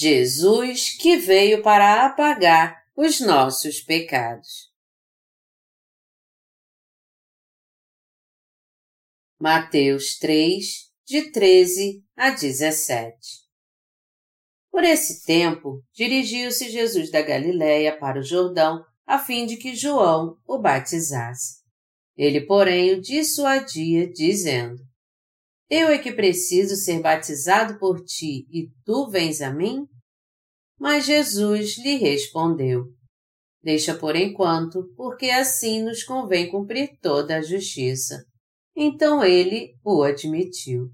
Jesus que veio para apagar os nossos pecados. Mateus 3, de 13 a 17 Por esse tempo, dirigiu-se Jesus da Galiléia para o Jordão, a fim de que João o batizasse. Ele, porém, o dissuadia, dizendo: eu é que preciso ser batizado por ti e tu vens a mim? Mas Jesus lhe respondeu: Deixa por enquanto, porque assim nos convém cumprir toda a justiça. Então ele o admitiu.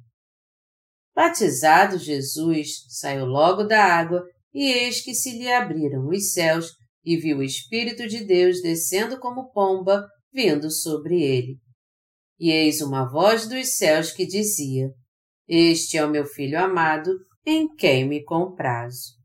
Batizado Jesus, saiu logo da água, e eis que se lhe abriram os céus, e viu o Espírito de Deus descendo como pomba, vindo sobre ele. E eis uma voz dos céus que dizia: Este é o meu filho amado, em quem me comprazo.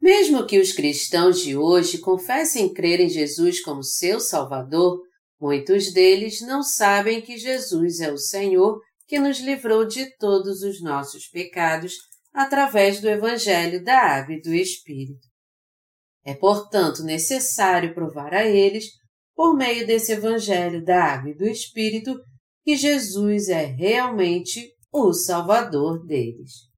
Mesmo que os cristãos de hoje confessem crer em Jesus como seu Salvador, muitos deles não sabem que Jesus é o Senhor que nos livrou de todos os nossos pecados através do Evangelho da Água e do Espírito. É, portanto, necessário provar a eles por meio desse Evangelho da Água e do Espírito, que Jesus é realmente o Salvador deles.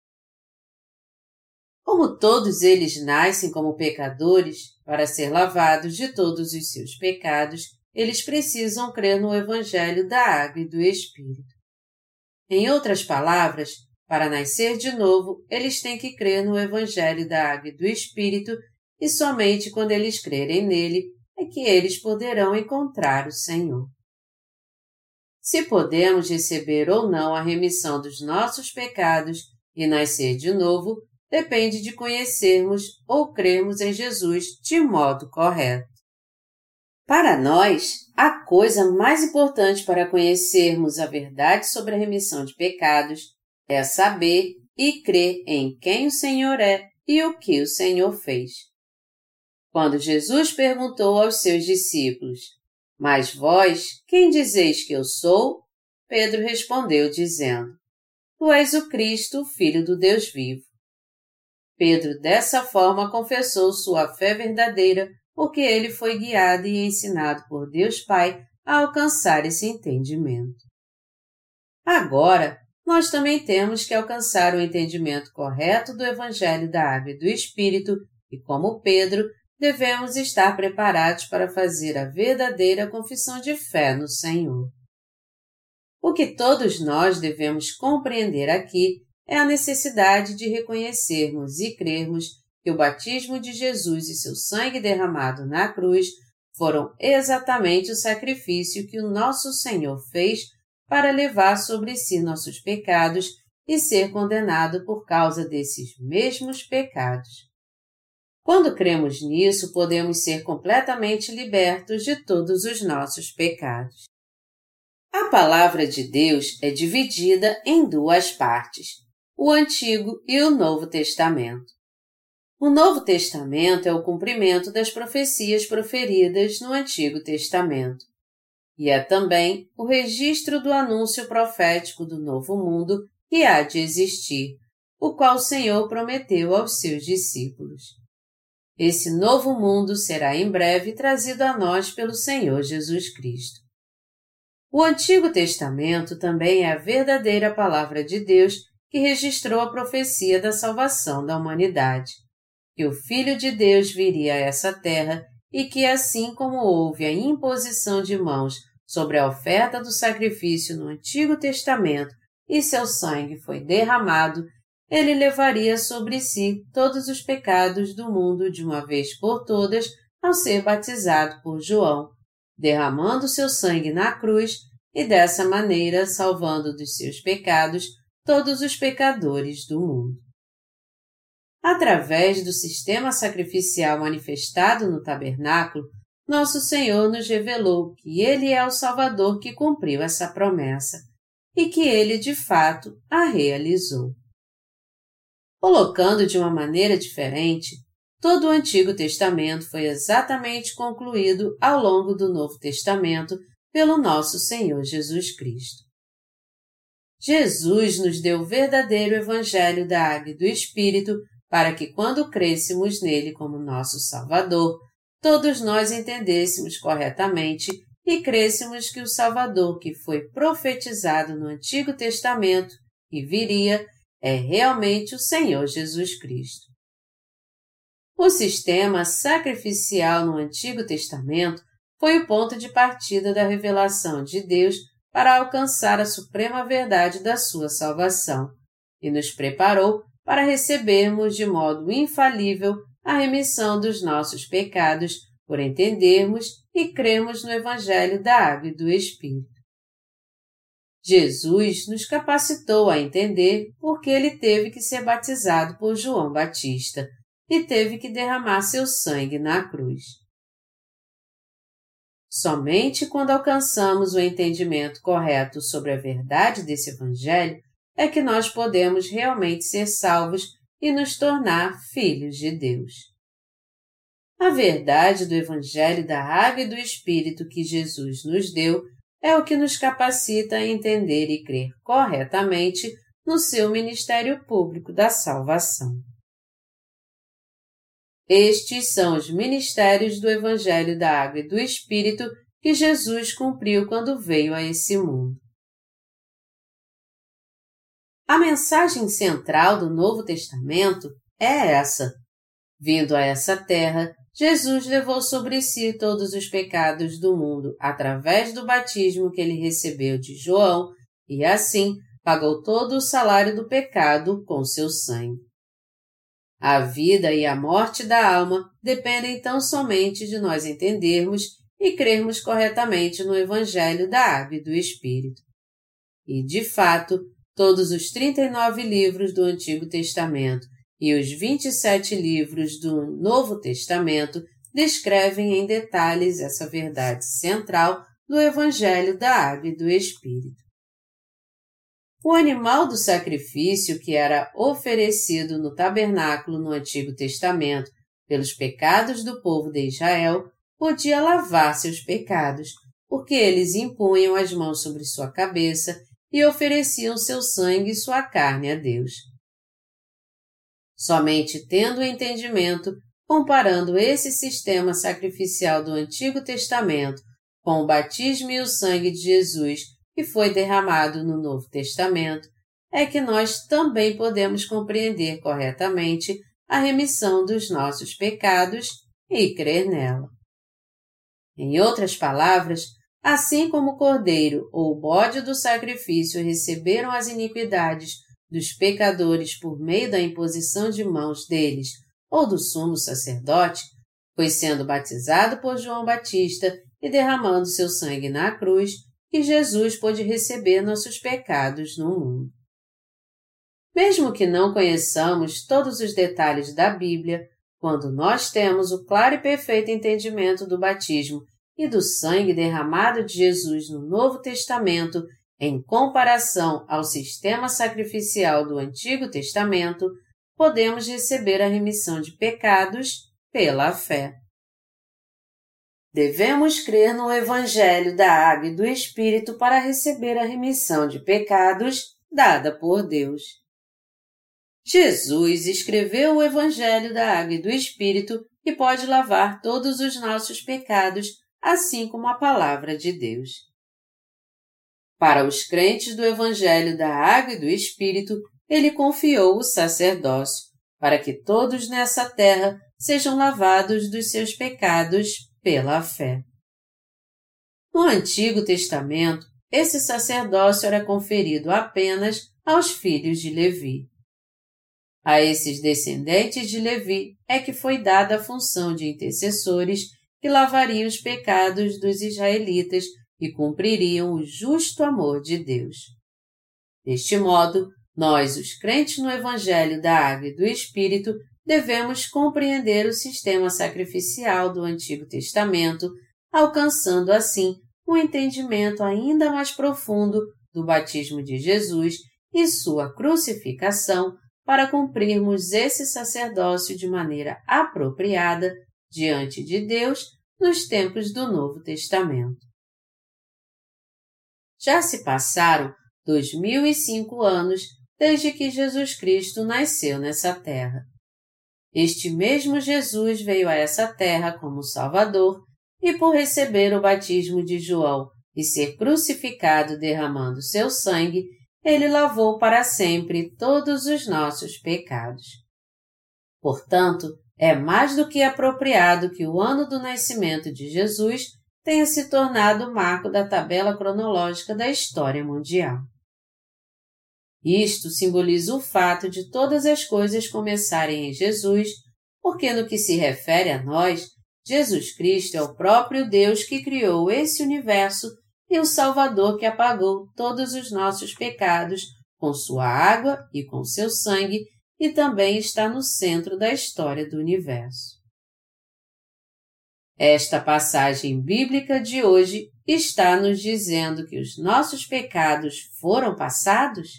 Como todos eles nascem como pecadores, para ser lavados de todos os seus pecados, eles precisam crer no Evangelho da Água e do Espírito. Em outras palavras, para nascer de novo, eles têm que crer no Evangelho da Água e do Espírito, e somente quando eles crerem nele é que eles poderão encontrar o Senhor. Se podemos receber ou não a remissão dos nossos pecados e nascer de novo, depende de conhecermos ou crermos em Jesus de modo correto. Para nós, a coisa mais importante para conhecermos a verdade sobre a remissão de pecados é saber e crer em quem o Senhor é e o que o Senhor fez. Quando Jesus perguntou aos seus discípulos: Mas vós, quem dizeis que eu sou? Pedro respondeu, dizendo: Tu és o Cristo, filho do Deus vivo. Pedro dessa forma confessou sua fé verdadeira, porque ele foi guiado e ensinado por Deus Pai a alcançar esse entendimento. Agora, nós também temos que alcançar o entendimento correto do Evangelho da Água e do Espírito e, como Pedro, devemos estar preparados para fazer a verdadeira confissão de fé no Senhor. O que todos nós devemos compreender aqui é a necessidade de reconhecermos e crermos que o batismo de Jesus e seu sangue derramado na cruz foram exatamente o sacrifício que o nosso Senhor fez para levar sobre si nossos pecados e ser condenado por causa desses mesmos pecados. Quando cremos nisso, podemos ser completamente libertos de todos os nossos pecados. A palavra de Deus é dividida em duas partes, o Antigo e o Novo Testamento. O Novo Testamento é o cumprimento das profecias proferidas no Antigo Testamento. E é também o registro do anúncio profético do novo mundo que há de existir, o qual o Senhor prometeu aos seus discípulos. Esse novo mundo será em breve trazido a nós pelo Senhor Jesus Cristo. O Antigo Testamento também é a verdadeira palavra de Deus que registrou a profecia da salvação da humanidade, que o Filho de Deus viria a essa terra e que, assim como houve a imposição de mãos sobre a oferta do sacrifício no Antigo Testamento e seu sangue foi derramado, ele levaria sobre si todos os pecados do mundo de uma vez por todas ao ser batizado por João, derramando seu sangue na cruz e dessa maneira salvando dos seus pecados todos os pecadores do mundo. Através do sistema sacrificial manifestado no tabernáculo, nosso Senhor nos revelou que Ele é o Salvador que cumpriu essa promessa e que Ele de fato a realizou. Colocando de uma maneira diferente, todo o Antigo Testamento foi exatamente concluído ao longo do Novo Testamento pelo nosso Senhor Jesus Cristo. Jesus nos deu o verdadeiro Evangelho da Água e do Espírito para que, quando crêssemos nele como nosso Salvador, todos nós entendêssemos corretamente e crêssemos que o Salvador que foi profetizado no Antigo Testamento e viria é realmente o Senhor Jesus Cristo. O sistema sacrificial no Antigo Testamento foi o ponto de partida da revelação de Deus para alcançar a suprema verdade da sua salvação e nos preparou para recebermos de modo infalível a remissão dos nossos pecados por entendermos e cremos no Evangelho da Água e do Espírito. Jesus nos capacitou a entender porque ele teve que ser batizado por João Batista e teve que derramar seu sangue na cruz. Somente quando alcançamos o entendimento correto sobre a verdade desse Evangelho é que nós podemos realmente ser salvos e nos tornar filhos de Deus. A verdade do Evangelho da Água e do Espírito que Jesus nos deu é o que nos capacita a entender e crer corretamente no seu ministério público da salvação. Estes são os ministérios do Evangelho da Água e do Espírito que Jesus cumpriu quando veio a esse mundo. A mensagem central do Novo Testamento é essa. Vindo a essa terra, Jesus levou sobre si todos os pecados do mundo através do batismo que ele recebeu de João e, assim, pagou todo o salário do pecado com seu sangue. A vida e a morte da alma dependem tão somente de nós entendermos e crermos corretamente no Evangelho da Água e do Espírito. E, de fato, todos os 39 livros do Antigo Testamento e os 27 livros do Novo Testamento descrevem em detalhes essa verdade central do Evangelho da Água e do Espírito. O animal do sacrifício que era oferecido no tabernáculo no Antigo Testamento pelos pecados do povo de Israel podia lavar seus pecados, porque eles impunham as mãos sobre sua cabeça e ofereciam seu sangue e sua carne a Deus. Somente tendo o entendimento, comparando esse sistema sacrificial do Antigo Testamento com o batismo e o sangue de Jesus que foi derramado no Novo Testamento, é que nós também podemos compreender corretamente a remissão dos nossos pecados e crer nela. Em outras palavras, assim como o cordeiro ou o bode do sacrifício receberam as iniquidades dos pecadores por meio da imposição de mãos deles ou do sumo sacerdote, foi sendo batizado por João Batista e derramando seu sangue na cruz que Jesus pôde receber nossos pecados no mundo. Mesmo que não conheçamos todos os detalhes da Bíblia, quando nós temos o claro e perfeito entendimento do batismo e do sangue derramado de Jesus no Novo Testamento em comparação ao sistema sacrificial do Antigo Testamento, podemos receber a remissão de pecados pela fé. Devemos crer no Evangelho da Água e do Espírito para receber a remissão de pecados dada por Deus. Jesus escreveu o Evangelho da Água e do Espírito e pode lavar todos os nossos pecados, assim como a Palavra de Deus. Para os crentes do Evangelho da Água e do Espírito, ele confiou o sacerdócio, para que todos nessa terra sejam lavados dos seus pecados pela fé. No Antigo Testamento, esse sacerdócio era conferido apenas aos filhos de Levi. A esses descendentes de Levi é que foi dada a função de intercessores que lavariam os pecados dos israelitas e cumpririam o justo amor de Deus. Deste modo, nós, os crentes no Evangelho da Água e do Espírito, devemos compreender o sistema sacrificial do Antigo Testamento, alcançando assim um entendimento ainda mais profundo do batismo de Jesus e sua crucificação para cumprirmos esse sacerdócio de maneira apropriada diante de Deus nos tempos do Novo Testamento. Já se passaram 2005 anos desde que Jesus Cristo nasceu nessa terra. Este mesmo Jesus veio a essa terra como Salvador e por receber o batismo de João e ser crucificado derramando seu sangue, ele lavou para sempre todos os nossos pecados. Portanto, é mais do que apropriado que o ano do nascimento de Jesus tenha se tornado o marco da tabela cronológica da história mundial. Isto simboliza o fato de todas as coisas começarem em Jesus, porque no que se refere a nós, Jesus Cristo é o próprio Deus que criou esse universo e o Salvador que apagou todos os nossos pecados com sua água e com seu sangue e também está no centro da história do universo. Esta passagem bíblica de hoje está nos dizendo que os nossos pecados foram passados?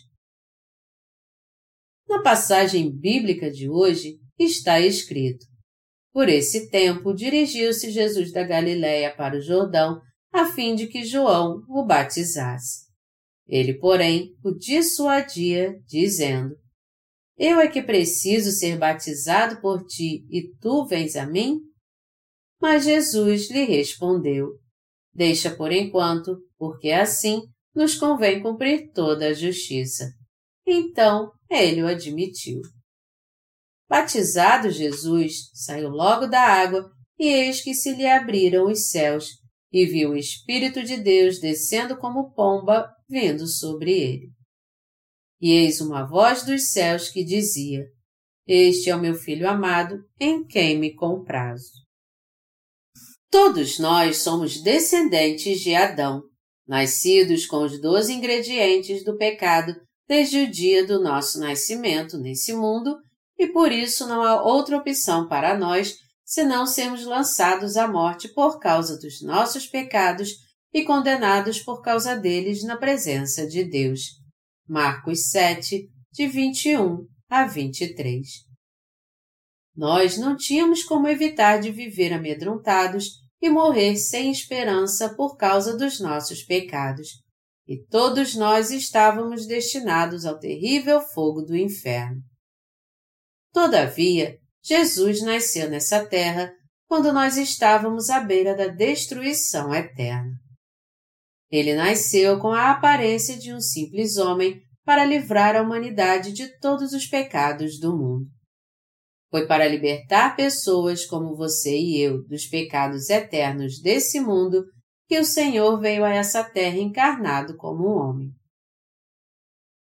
Na passagem bíblica de hoje está escrito: Por esse tempo dirigiu-se Jesus da Galiléia para o Jordão, a fim de que João o batizasse. Ele, porém, o dissuadia, dizendo: Eu é que preciso ser batizado por ti e tu vens a mim? Mas Jesus lhe respondeu: Deixa por enquanto, porque assim nos convém cumprir toda a justiça. Então ele o admitiu. Batizado Jesus, saiu logo da água, e eis que se lhe abriram os céus, e viu o Espírito de Deus descendo como pomba, vindo sobre ele. E eis uma voz dos céus que dizia: Este é o meu filho amado, em quem me comprazo. Todos nós somos descendentes de Adão, nascidos com os doze ingredientes do pecado desde o dia do nosso nascimento nesse mundo, e por isso não há outra opção para nós senão sermos lançados à morte por causa dos nossos pecados e condenados por causa deles na presença de Deus. Marcos 7, de 21 a 23. Nós não tínhamos como evitar de viver amedrontados e morrer sem esperança por causa dos nossos pecados. E todos nós estávamos destinados ao terrível fogo do inferno. Todavia, Jesus nasceu nessa terra quando nós estávamos à beira da destruição eterna. Ele nasceu com a aparência de um simples homem para livrar a humanidade de todos os pecados do mundo. Foi para libertar pessoas como você e eu dos pecados eternos desse mundo que o Senhor veio a essa terra encarnado como um homem.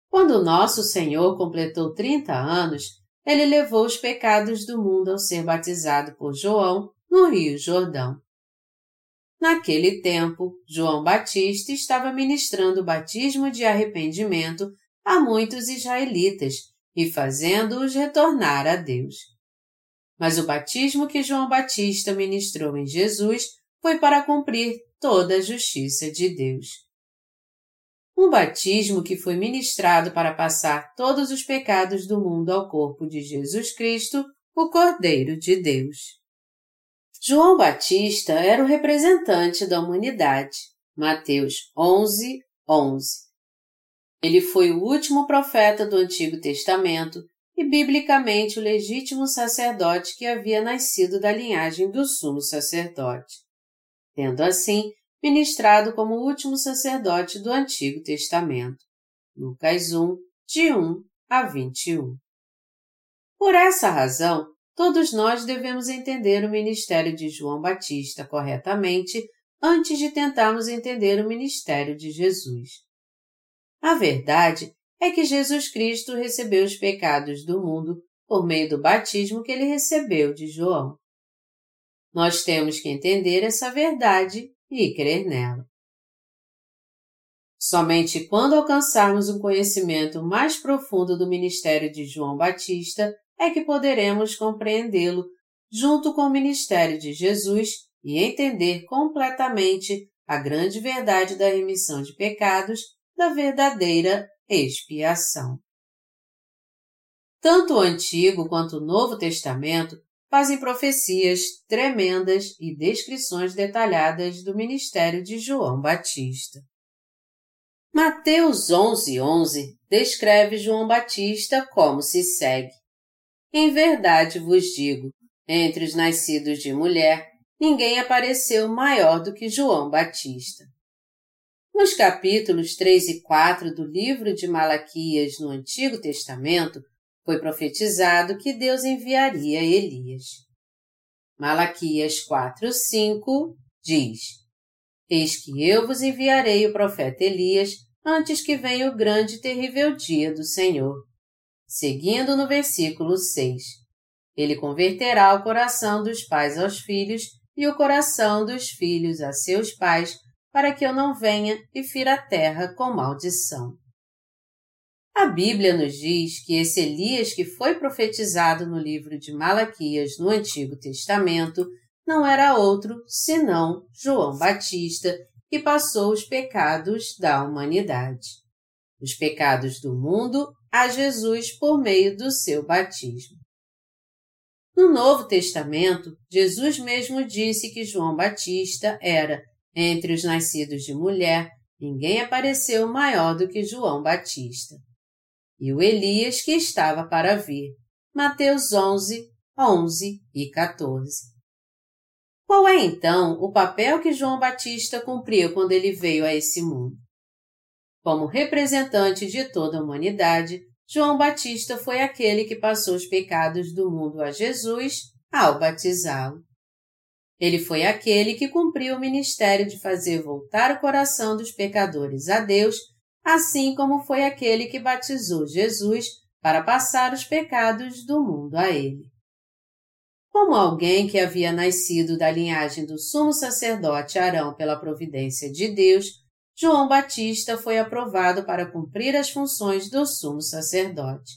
Quando nosso Senhor completou 30 anos, ele levou os pecados do mundo ao ser batizado por João no Rio Jordão. Naquele tempo, João Batista estava ministrando o batismo de arrependimento a muitos israelitas e fazendo-os retornar a Deus. Mas o batismo que João Batista ministrou em Jesus foi para cumprir toda a justiça de Deus. Um batismo que foi ministrado para passar todos os pecados do mundo ao corpo de Jesus Cristo, o Cordeiro de Deus. João Batista era o representante da humanidade. Mateus 11, 11. Ele foi o último profeta do Antigo Testamento e biblicamente o legítimo sacerdote que havia nascido da linhagem do sumo sacerdote, tendo assim ministrado como o último sacerdote do Antigo Testamento. Lucas 1, de 1 a 21. Por essa razão, todos nós devemos entender o ministério de João Batista corretamente antes de tentarmos entender o ministério de Jesus. A verdade é que Jesus Cristo recebeu os pecados do mundo por meio do batismo que ele recebeu de João. Nós temos que entender essa verdade e crer nela. Somente quando alcançarmos um conhecimento mais profundo do ministério de João Batista é que poderemos compreendê-lo junto com o ministério de Jesus e entender completamente a grande verdade da remissão de pecados da verdadeira expiação. Tanto o Antigo quanto o Novo Testamento fazem profecias tremendas e descrições detalhadas do ministério de João Batista. Mateus 11:11 11 descreve João Batista como se segue: Em verdade vos digo, entre os nascidos de mulher, ninguém apareceu maior do que João Batista. Nos capítulos 3 e 4 do livro de Malaquias no Antigo Testamento, foi profetizado que Deus enviaria Elias. Malaquias 4:5 diz: Eis que eu vos enviarei o profeta Elias antes que venha o grande e terrível dia do Senhor. Seguindo no versículo 6. Ele converterá o coração dos pais aos filhos e o coração dos filhos a seus pais, para que eu não venha e fira a terra com maldição. A Bíblia nos diz que esse Elias que foi profetizado no livro de Malaquias no Antigo Testamento não era outro senão João Batista, que passou os pecados da humanidade. Os pecados do mundo a Jesus por meio do seu batismo. No Novo Testamento, Jesus mesmo disse que João Batista era, entre os nascidos de mulher, ninguém apareceu maior do que João Batista e o Elias que estava para vir. Mateus 11, 11 e 14. Qual é então o papel que João Batista cumpriu quando ele veio a esse mundo? Como representante de toda a humanidade, João Batista foi aquele que passou os pecados do mundo a Jesus ao batizá-lo. Ele foi aquele que cumpriu o ministério de fazer voltar o coração dos pecadores a Deus assim como foi aquele que batizou Jesus para passar os pecados do mundo a ele. Como alguém que havia nascido da linhagem do sumo sacerdote Arão pela providência de Deus, João Batista foi aprovado para cumprir as funções do sumo sacerdote.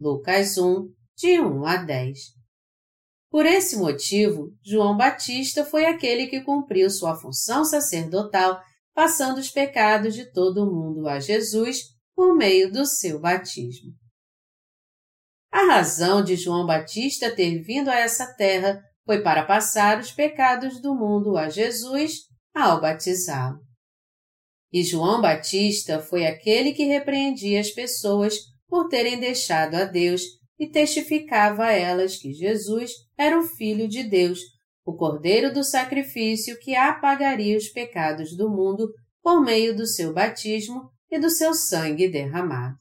Lucas 1, de 1 a 10. Por esse motivo, João Batista foi aquele que cumpriu sua função sacerdotal passando os pecados de todo o mundo a Jesus por meio do seu batismo. A razão de João Batista ter vindo a essa terra foi para passar os pecados do mundo a Jesus ao batizá-lo. E João Batista foi aquele que repreendia as pessoas por terem deixado a Deus e testificava a elas que Jesus era o Filho de Deus o cordeiro do sacrifício que apagaria os pecados do mundo por meio do seu batismo e do seu sangue derramado.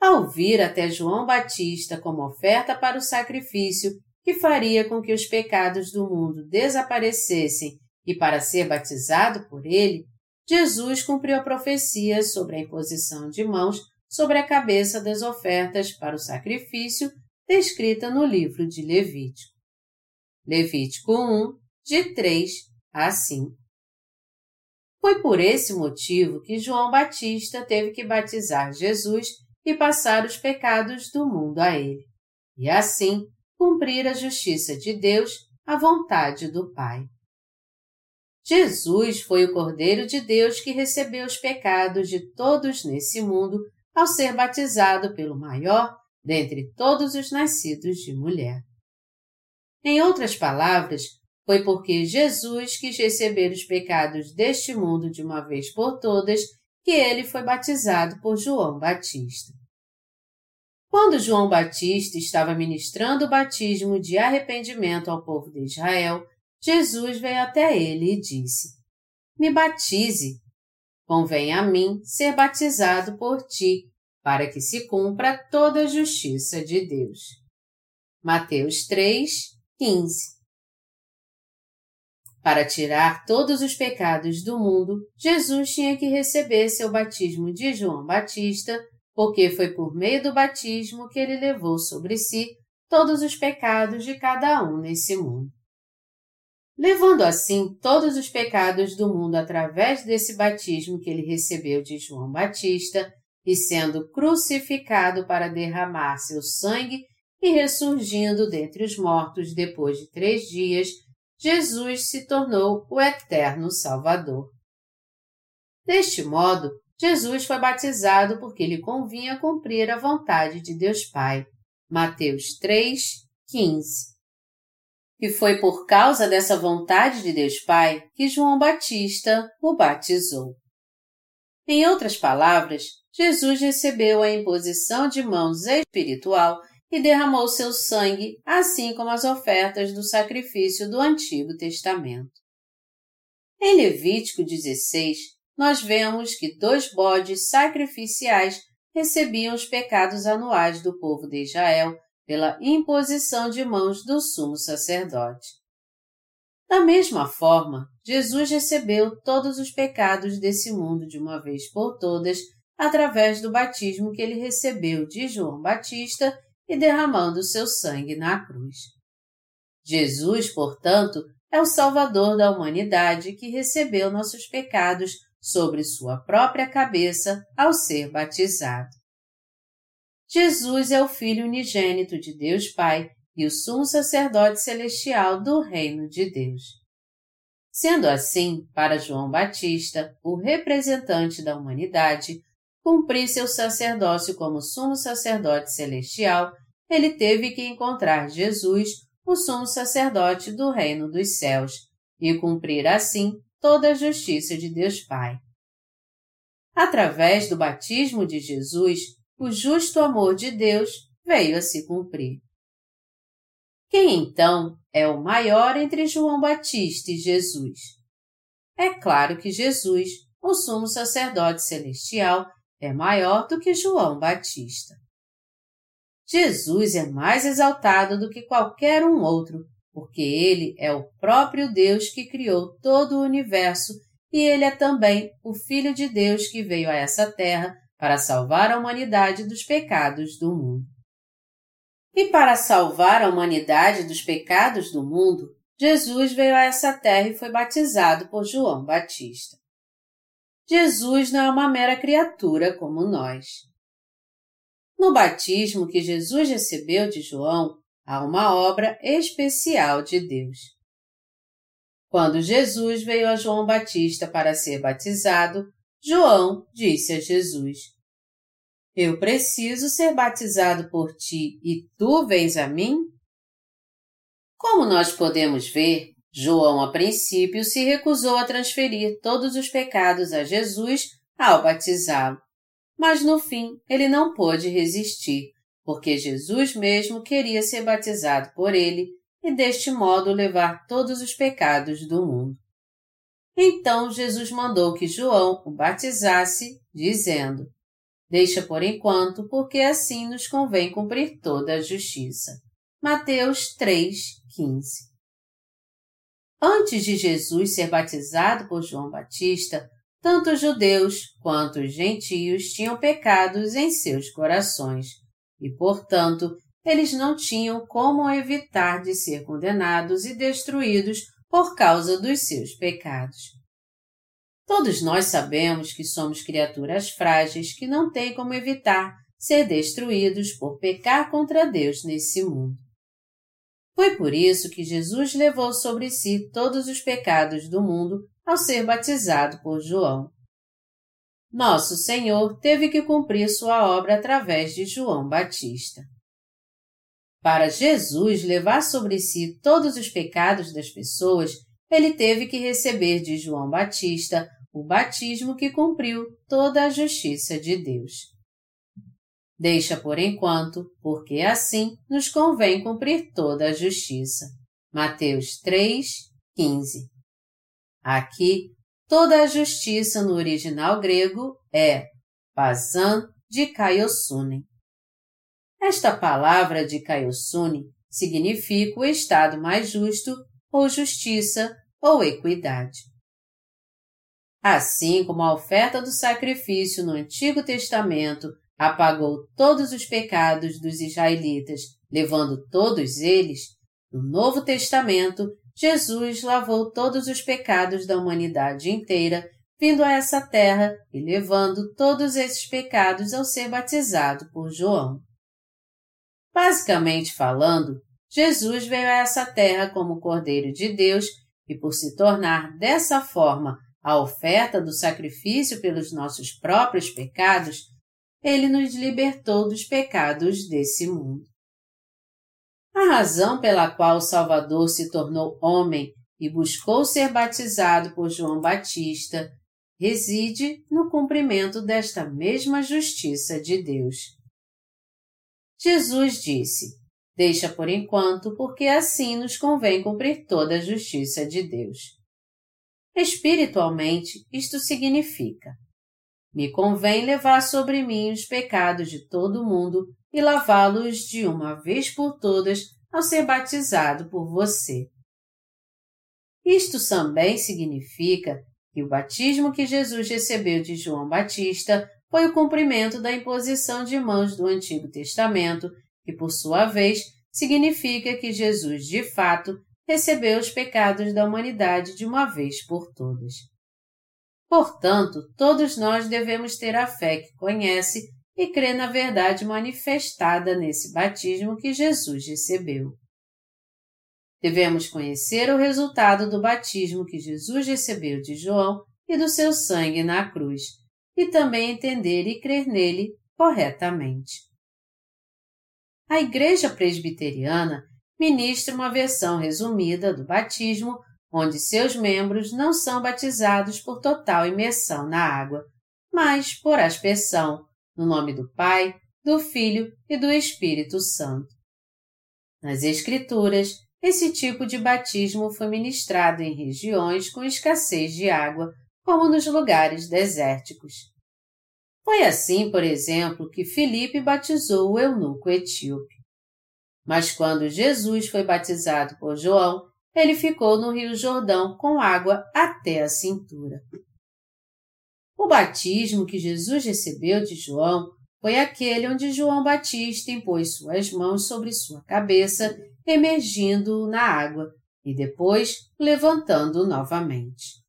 Ao vir até João Batista como oferta para o sacrifício que faria com que os pecados do mundo desaparecessem e para ser batizado por ele, Jesus cumpriu a profecia sobre a imposição de mãos sobre a cabeça das ofertas para o sacrifício descrita no livro de Levítico. Levítico 1, de 3 a 5. Foi por esse motivo que João Batista teve que batizar Jesus e passar os pecados do mundo a ele, e assim cumprir a justiça de Deus, a vontade do Pai. Jesus foi o Cordeiro de Deus que recebeu os pecados de todos nesse mundo ao ser batizado pelo maior dentre todos os nascidos de mulher. Em outras palavras, foi porque Jesus quis receber os pecados deste mundo de uma vez por todas que ele foi batizado por João Batista. Quando João Batista estava ministrando o batismo de arrependimento ao povo de Israel, Jesus veio até ele e disse: Me batize. Convém a mim ser batizado por ti, para que se cumpra toda a justiça de Deus. Mateus 3, 15. Para tirar todos os pecados do mundo, Jesus tinha que receber seu batismo de João Batista, porque foi por meio do batismo que ele levou sobre si todos os pecados de cada um nesse mundo. Levando assim todos os pecados do mundo através desse batismo que ele recebeu de João Batista e sendo crucificado para derramar seu sangue e ressurgindo dentre os mortos depois de três dias, Jesus se tornou o eterno Salvador. Deste modo, Jesus foi batizado porque lhe convinha cumprir a vontade de Deus Pai. Mateus 3, 15. E foi por causa dessa vontade de Deus Pai que João Batista o batizou. Em outras palavras, Jesus recebeu a imposição de mãos espiritual e derramou seu sangue, assim como as ofertas do sacrifício do Antigo Testamento. Em Levítico 16, nós vemos que dois bodes sacrificiais recebiam os pecados anuais do povo de Israel pela imposição de mãos do sumo sacerdote. Da mesma forma, Jesus recebeu todos os pecados desse mundo de uma vez por todas através do batismo que ele recebeu de João Batista e derramando seu sangue na cruz. Jesus, portanto, é o Salvador da humanidade que recebeu nossos pecados sobre sua própria cabeça ao ser batizado. Jesus é o Filho unigênito de Deus Pai e o sumo sacerdote celestial do reino de Deus. Sendo assim, para João Batista, o representante da humanidade, cumprir seu sacerdócio como sumo sacerdote celestial, ele teve que encontrar Jesus, o sumo sacerdote do reino dos céus, e cumprir assim toda a justiça de Deus Pai. Através do batismo de Jesus, o justo amor de Deus veio a se cumprir. Quem então é o maior entre João Batista e Jesus? É claro que Jesus, o sumo sacerdote celestial, é maior do que João Batista. Jesus é mais exaltado do que qualquer um outro, porque ele é o próprio Deus que criou todo o universo e ele é também o Filho de Deus que veio a essa terra para salvar a humanidade dos pecados do mundo. E para salvar a humanidade dos pecados do mundo, Jesus veio a essa terra e foi batizado por João Batista. Jesus não é uma mera criatura como nós. No batismo que Jesus recebeu de João, há uma obra especial de Deus. Quando Jesus veio a João Batista para ser batizado, João disse a Jesus: Eu preciso ser batizado por ti e tu vens a mim? Como nós podemos ver, João, a princípio, se recusou a transferir todos os pecados a Jesus ao batizá-lo. Mas no fim, ele não pôde resistir, porque Jesus mesmo queria ser batizado por ele e deste modo levar todos os pecados do mundo. Então Jesus mandou que João o batizasse, dizendo: Deixa por enquanto, porque assim nos convém cumprir toda a justiça. Mateus 3:15. Antes de Jesus ser batizado por João Batista, tanto os judeus quanto os gentios tinham pecados em seus corações, e, portanto, eles não tinham como evitar de ser condenados e destruídos por causa dos seus pecados. Todos nós sabemos que somos criaturas frágeis que não têm como evitar ser destruídos por pecar contra Deus nesse mundo. Foi por isso que Jesus levou sobre si todos os pecados do mundo ao ser batizado por João. Nosso Senhor teve que cumprir sua obra através de João Batista. Para Jesus levar sobre si todos os pecados das pessoas, ele teve que receber de João Batista o batismo que cumpriu toda a justiça de Deus. Deixa por enquanto, porque assim nos convém cumprir toda a justiça. Mateus 3, 15. Aqui, toda a justiça no original grego é pasan de Kaiosune. Esta palavra de Kaiosune significa o estado mais justo, ou justiça, ou equidade. Assim como a oferta do sacrifício no Antigo Testamento apagou todos os pecados dos israelitas, levando todos eles, no Novo Testamento, Jesus lavou todos os pecados da humanidade inteira, vindo a essa terra e levando todos esses pecados ao ser batizado por João. Basicamente falando, Jesus veio a essa terra como Cordeiro de Deus e, por se tornar dessa forma a oferta do sacrifício pelos nossos próprios pecados, ele nos libertou dos pecados desse mundo. A razão pela qual o Salvador se tornou homem e buscou ser batizado por João Batista reside no cumprimento desta mesma justiça de Deus. Jesus disse: Deixa por enquanto, porque assim nos convém cumprir toda a justiça de Deus. Espiritualmente, isto significa: me convém levar sobre mim os pecados de todo mundo e lavá-los de uma vez por todas ao ser batizado por você. Isto também significa que o batismo que Jesus recebeu de João Batista foi o cumprimento da imposição de mãos do Antigo Testamento, que, por sua vez, significa que Jesus, de fato, recebeu os pecados da humanidade de uma vez por todas. Portanto, todos nós devemos ter a fé que conhece e crê na verdade manifestada nesse batismo que Jesus recebeu. Devemos conhecer o resultado do batismo que Jesus recebeu de João e do seu sangue na cruz, e também entender e crer nele corretamente. A Igreja Presbiteriana ministra uma versão resumida do batismo onde seus membros não são batizados por total imersão na água, mas por aspersão, no nome do Pai, do Filho e do Espírito Santo. Nas Escrituras, esse tipo de batismo foi ministrado em regiões com escassez de água, como nos lugares desérticos. Foi assim, por exemplo, que Filipe batizou o eunuco etíope. Mas quando Jesus foi batizado por João, ele ficou no Rio Jordão com água até a cintura. O batismo que Jesus recebeu de João foi aquele onde João Batista impôs suas mãos sobre sua cabeça, emergindo na água e depois levantando novamente.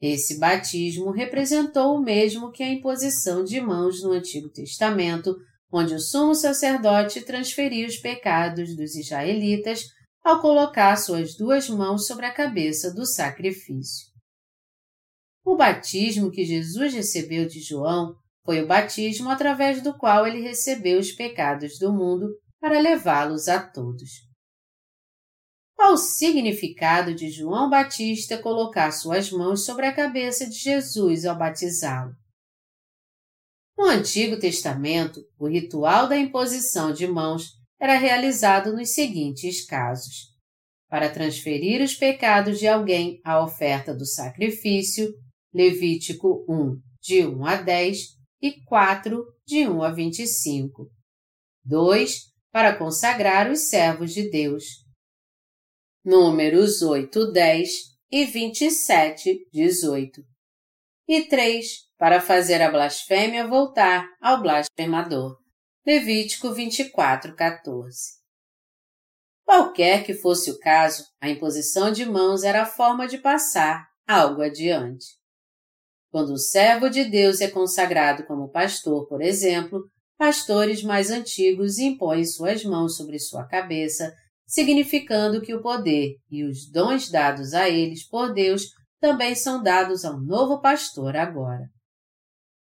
Esse batismo representou o mesmo que a imposição de mãos no Antigo Testamento, onde o sumo sacerdote transferia os pecados dos israelitas ao colocar suas duas mãos sobre a cabeça do sacrifício. O batismo que Jesus recebeu de João foi o batismo através do qual ele recebeu os pecados do mundo para levá-los a todos. Qual o significado de João Batista colocar suas mãos sobre a cabeça de Jesus ao batizá-lo? No Antigo Testamento, o ritual da imposição de mãos era realizado nos seguintes casos: para transferir os pecados de alguém à oferta do sacrifício, Levítico 1, de 1 a 10 e 4, de 1 a 25. 2. Para consagrar os servos de Deus. Números 8, 10 e 27, 18. E 3. Para fazer a blasfêmia voltar ao blasfemador. Levítico 24, 14. Qualquer que fosse o caso, a imposição de mãos era a forma de passar algo adiante. Quando o servo de Deus é consagrado como pastor, por exemplo, pastores mais antigos impõem suas mãos sobre sua cabeça, significando que o poder e os dons dados a eles por Deus também são dados ao novo pastor agora.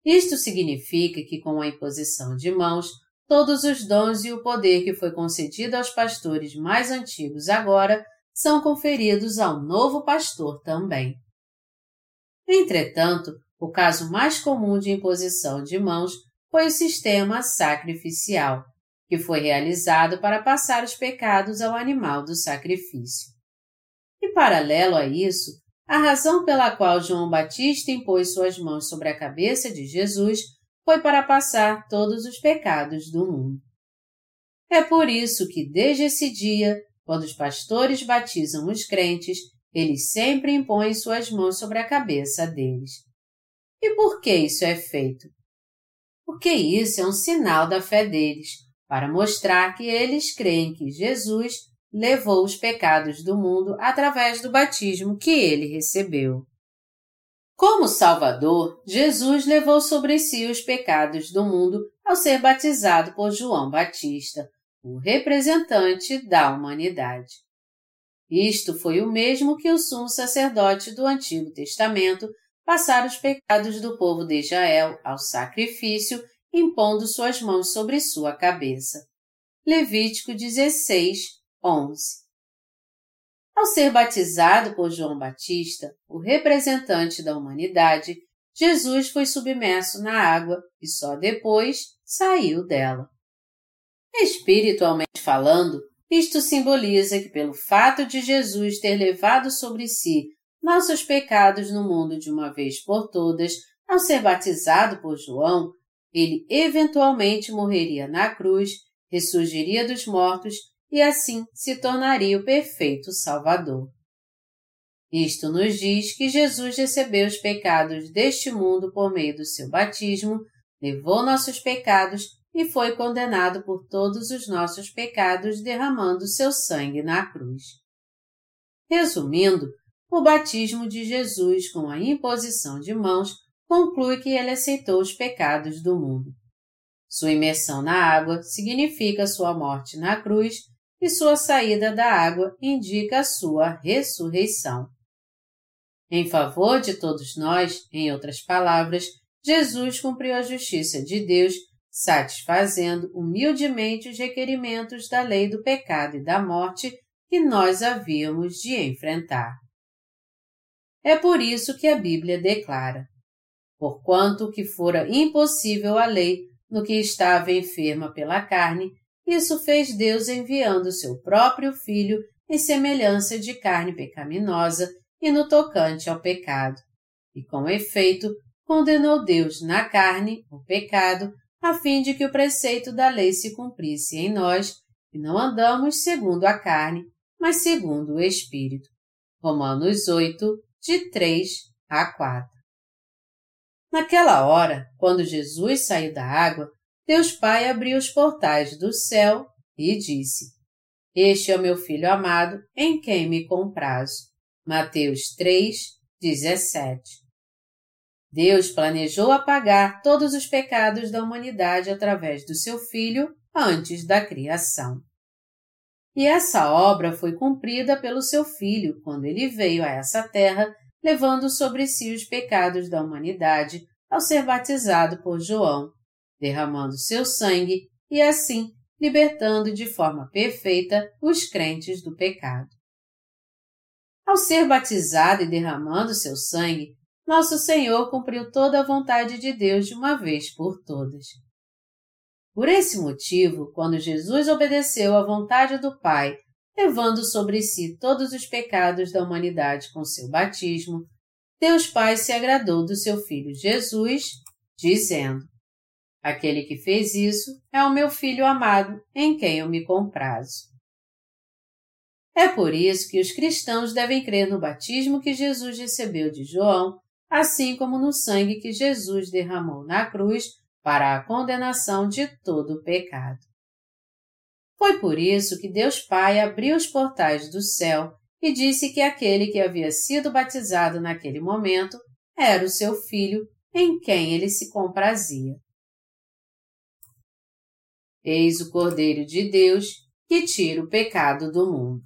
Isto significa que, com a imposição de mãos, todos os dons e o poder que foi concedido aos pastores mais antigos agora são conferidos ao novo pastor também. Entretanto, o caso mais comum de imposição de mãos foi o sistema sacrificial, que foi realizado para passar os pecados ao animal do sacrifício. E paralelo a isso, a razão pela qual João Batista impôs suas mãos sobre a cabeça de Jesus foi para passar todos os pecados do mundo. É por isso que, desde esse dia, quando os pastores batizam os crentes, eles sempre impõem suas mãos sobre a cabeça deles. E por que isso é feito? Porque isso é um sinal da fé deles, para mostrar que eles creem que Jesus levou os pecados do mundo através do batismo que ele recebeu. Como Salvador, Jesus levou sobre si os pecados do mundo ao ser batizado por João Batista, o representante da humanidade. Isto foi o mesmo que o sumo sacerdote do Antigo Testamento passar os pecados do povo de Israel ao sacrifício, impondo suas mãos sobre sua cabeça. Levítico 16, 11. Ao ser batizado por João Batista, o representante da humanidade, Jesus foi submerso na água e só depois saiu dela. Espiritualmente falando, isto simboliza que, pelo fato de Jesus ter levado sobre si nossos pecados no mundo de uma vez por todas, ao ser batizado por João, ele eventualmente morreria na cruz, ressurgiria dos mortos e assim se tornaria o perfeito Salvador. Isto nos diz que Jesus recebeu os pecados deste mundo por meio do seu batismo, levou nossos pecados e foi condenado por todos os nossos pecados derramando seu sangue na cruz. Resumindo, o batismo de Jesus com a imposição de mãos conclui que ele aceitou os pecados do mundo. Sua imersão na água significa sua morte na cruz e sua saída da água indica a sua ressurreição. Em favor de todos nós, em outras palavras, Jesus cumpriu a justiça de Deus, satisfazendo humildemente os requerimentos da lei do pecado e da morte que nós havíamos de enfrentar. É por isso que a Bíblia declara: Porquanto que fora impossível a lei no que estava enferma pela carne, isso fez Deus enviando seu próprio Filho em semelhança de carne pecaminosa e no tocante ao pecado. E com efeito, condenou Deus na carne, o pecado, a fim de que o preceito da lei se cumprisse em nós, e não andamos segundo a carne, mas segundo o Espírito. Romanos 8, de 3 a 4. Naquela hora, quando Jesus saiu da água, Deus Pai abriu os portais do céu e disse: Este é o meu filho amado, em quem me comprazo. Mateus 3, 17. Deus planejou apagar todos os pecados da humanidade através do seu filho antes da criação. E essa obra foi cumprida pelo seu filho quando ele veio a essa terra, levando sobre si os pecados da humanidade ao ser batizado por João derramando seu sangue e assim libertando de forma perfeita os crentes do pecado. Ao ser batizado e derramando seu sangue, nosso Senhor cumpriu toda a vontade de Deus de uma vez por todas. Por esse motivo, quando Jesus obedeceu à vontade do Pai, levando sobre si todos os pecados da humanidade com seu batismo, Deus Pai se agradou do seu Filho Jesus, dizendo: Aquele que fez isso é o meu filho amado, em quem eu me comprazo. É por isso que os cristãos devem crer no batismo que Jesus recebeu de João, assim como no sangue que Jesus derramou na cruz para a condenação de todo o pecado. Foi por isso que Deus Pai abriu os portais do céu e disse que aquele que havia sido batizado naquele momento era o seu filho, em quem ele se comprazia. Eis o Cordeiro de Deus que tira o pecado do mundo.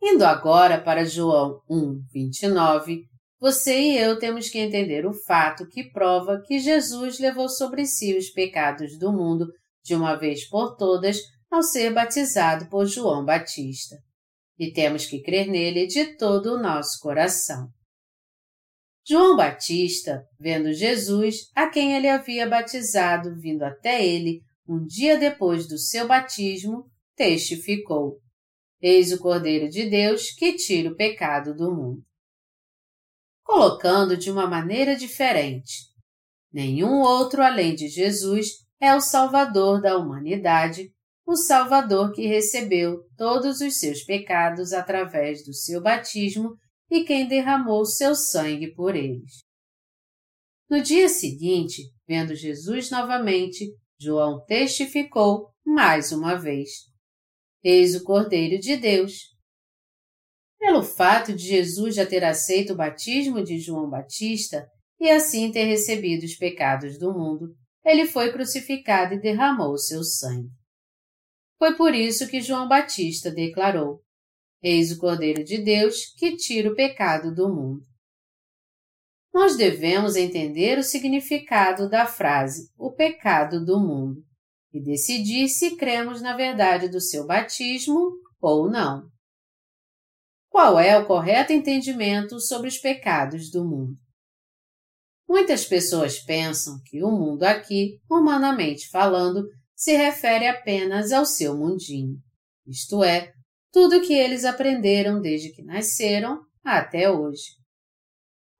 Indo agora para João 1, 29, você e eu temos que entender o fato que prova que Jesus levou sobre si os pecados do mundo de uma vez por todas ao ser batizado por João Batista. E temos que crer nele de todo o nosso coração. João Batista, vendo Jesus, a quem ele havia batizado, vindo até ele, um dia depois do seu batismo, testificou: Eis o Cordeiro de Deus que tira o pecado do mundo. Colocando de uma maneira diferente, nenhum outro além de Jesus é o Salvador da humanidade, o Salvador que recebeu todos os seus pecados através do seu batismo e quem derramou seu sangue por eles. No dia seguinte, vendo Jesus novamente, João testificou mais uma vez: Eis o Cordeiro de Deus. Pelo fato de Jesus já ter aceito o batismo de João Batista e assim ter recebido os pecados do mundo, ele foi crucificado e derramou seu sangue. Foi por isso que João Batista declarou: Eis o Cordeiro de Deus que tira o pecado do mundo. Nós devemos entender o significado da frase o pecado do mundo e decidir se cremos na verdade do seu batismo ou não. qual é o correto entendimento sobre os pecados do mundo. Muitas pessoas pensam que o mundo aqui, humanamente falando, se refere apenas ao seu mundinho, isto é, tudo que eles aprenderam desde que nasceram até hoje.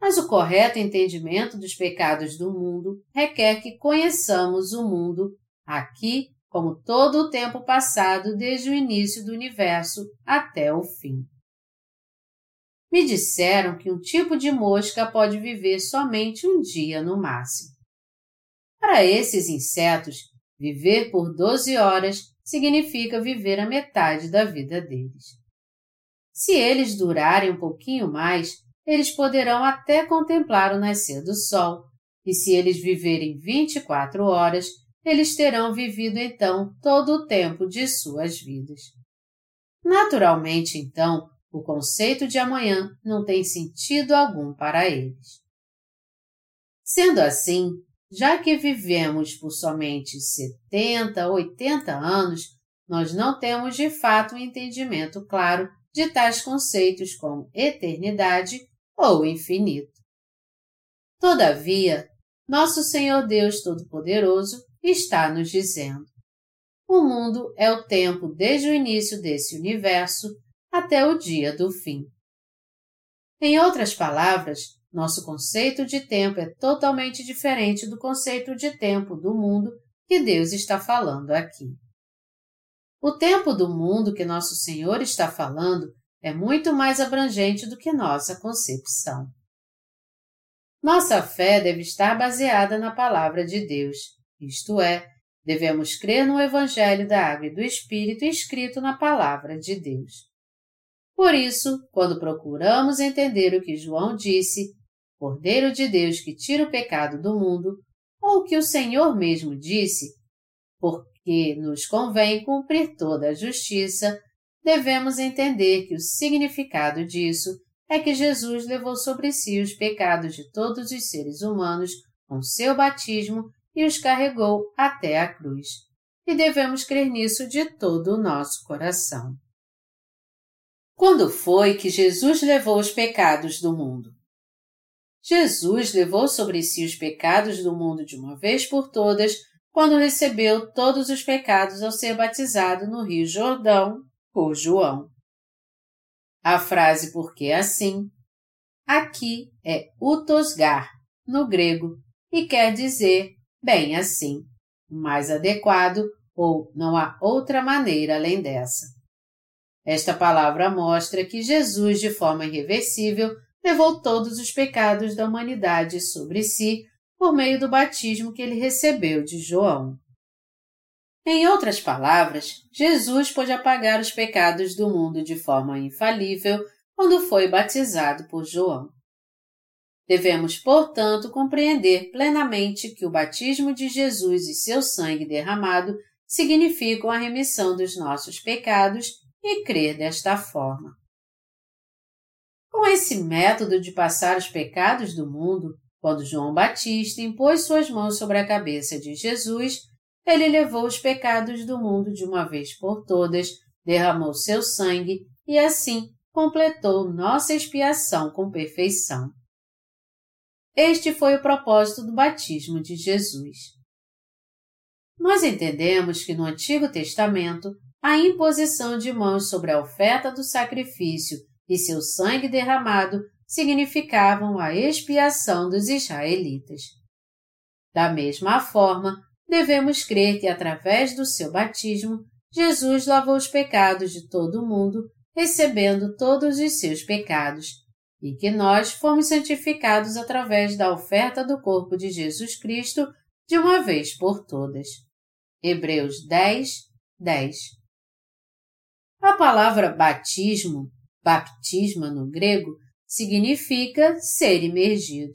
Mas o correto entendimento dos pecados do mundo requer que conheçamos o mundo aqui como todo o tempo passado desde o início do universo até o fim. Me disseram que um tipo de mosca pode viver somente um dia no máximo. Para esses insetos, viver por 12 horas significa viver a metade da vida deles. Se eles durarem um pouquinho mais, eles poderão até contemplar o nascer do sol, e se eles viverem 24 horas, eles terão vivido então todo o tempo de suas vidas. Naturalmente, então, o conceito de amanhã não tem sentido algum para eles. Sendo assim, já que vivemos por somente 70, 80 anos, nós não temos de fato um entendimento claro de tais conceitos como eternidade ou infinito. Todavia, nosso Senhor Deus Todo-Poderoso está nos dizendo: o mundo é o tempo desde o início desse universo até o dia do fim. Em outras palavras, nosso conceito de tempo é totalmente diferente do conceito de tempo do mundo que Deus está falando aqui. O tempo do mundo que nosso Senhor está falando é muito mais abrangente do que nossa concepção. Nossa fé deve estar baseada na palavra de Deus, isto é, devemos crer no Evangelho da Água e do Espírito escrito na palavra de Deus. Por isso, quando procuramos entender o que João disse, Cordeiro de Deus que tira o pecado do mundo, ou que o Senhor mesmo disse, porque nos convém cumprir toda a justiça, devemos entender que o significado disso é que Jesus levou sobre si os pecados de todos os seres humanos com seu batismo e os carregou até a cruz. E devemos crer nisso de todo o nosso coração. Quando foi que Jesus levou os pecados do mundo? Jesus levou sobre si os pecados do mundo de uma vez por todas quando recebeu todos os pecados ao ser batizado no Rio Jordão por João. A frase porque assim aqui é utosgar, no grego, e quer dizer bem assim, mais adequado ou não há outra maneira além dessa. Esta palavra mostra que Jesus, de forma irreversível, levou todos os pecados da humanidade sobre si por meio do batismo que ele recebeu de João. Em outras palavras, Jesus pôde apagar os pecados do mundo de forma infalível quando foi batizado por João. Devemos, portanto, compreender plenamente que o batismo de Jesus e seu sangue derramado significam a remissão dos nossos pecados e crer desta forma. Com esse método de passar os pecados do mundo, quando João Batista impôs suas mãos sobre a cabeça de Jesus, ele levou os pecados do mundo de uma vez por todas, derramou seu sangue e assim completou nossa expiação com perfeição. Este foi o propósito do batismo de Jesus. Nós entendemos que no Antigo Testamento a imposição de mãos sobre a oferta do sacrifício e seu sangue derramado significavam a expiação dos israelitas. Da mesma forma, devemos crer que através do seu batismo, Jesus lavou os pecados de todo o mundo, recebendo todos os seus pecados, e que nós fomos santificados através da oferta do corpo de Jesus Cristo de uma vez por todas. Hebreus 10, 10 A palavra batismo, baptisma no grego, significa ser imergido.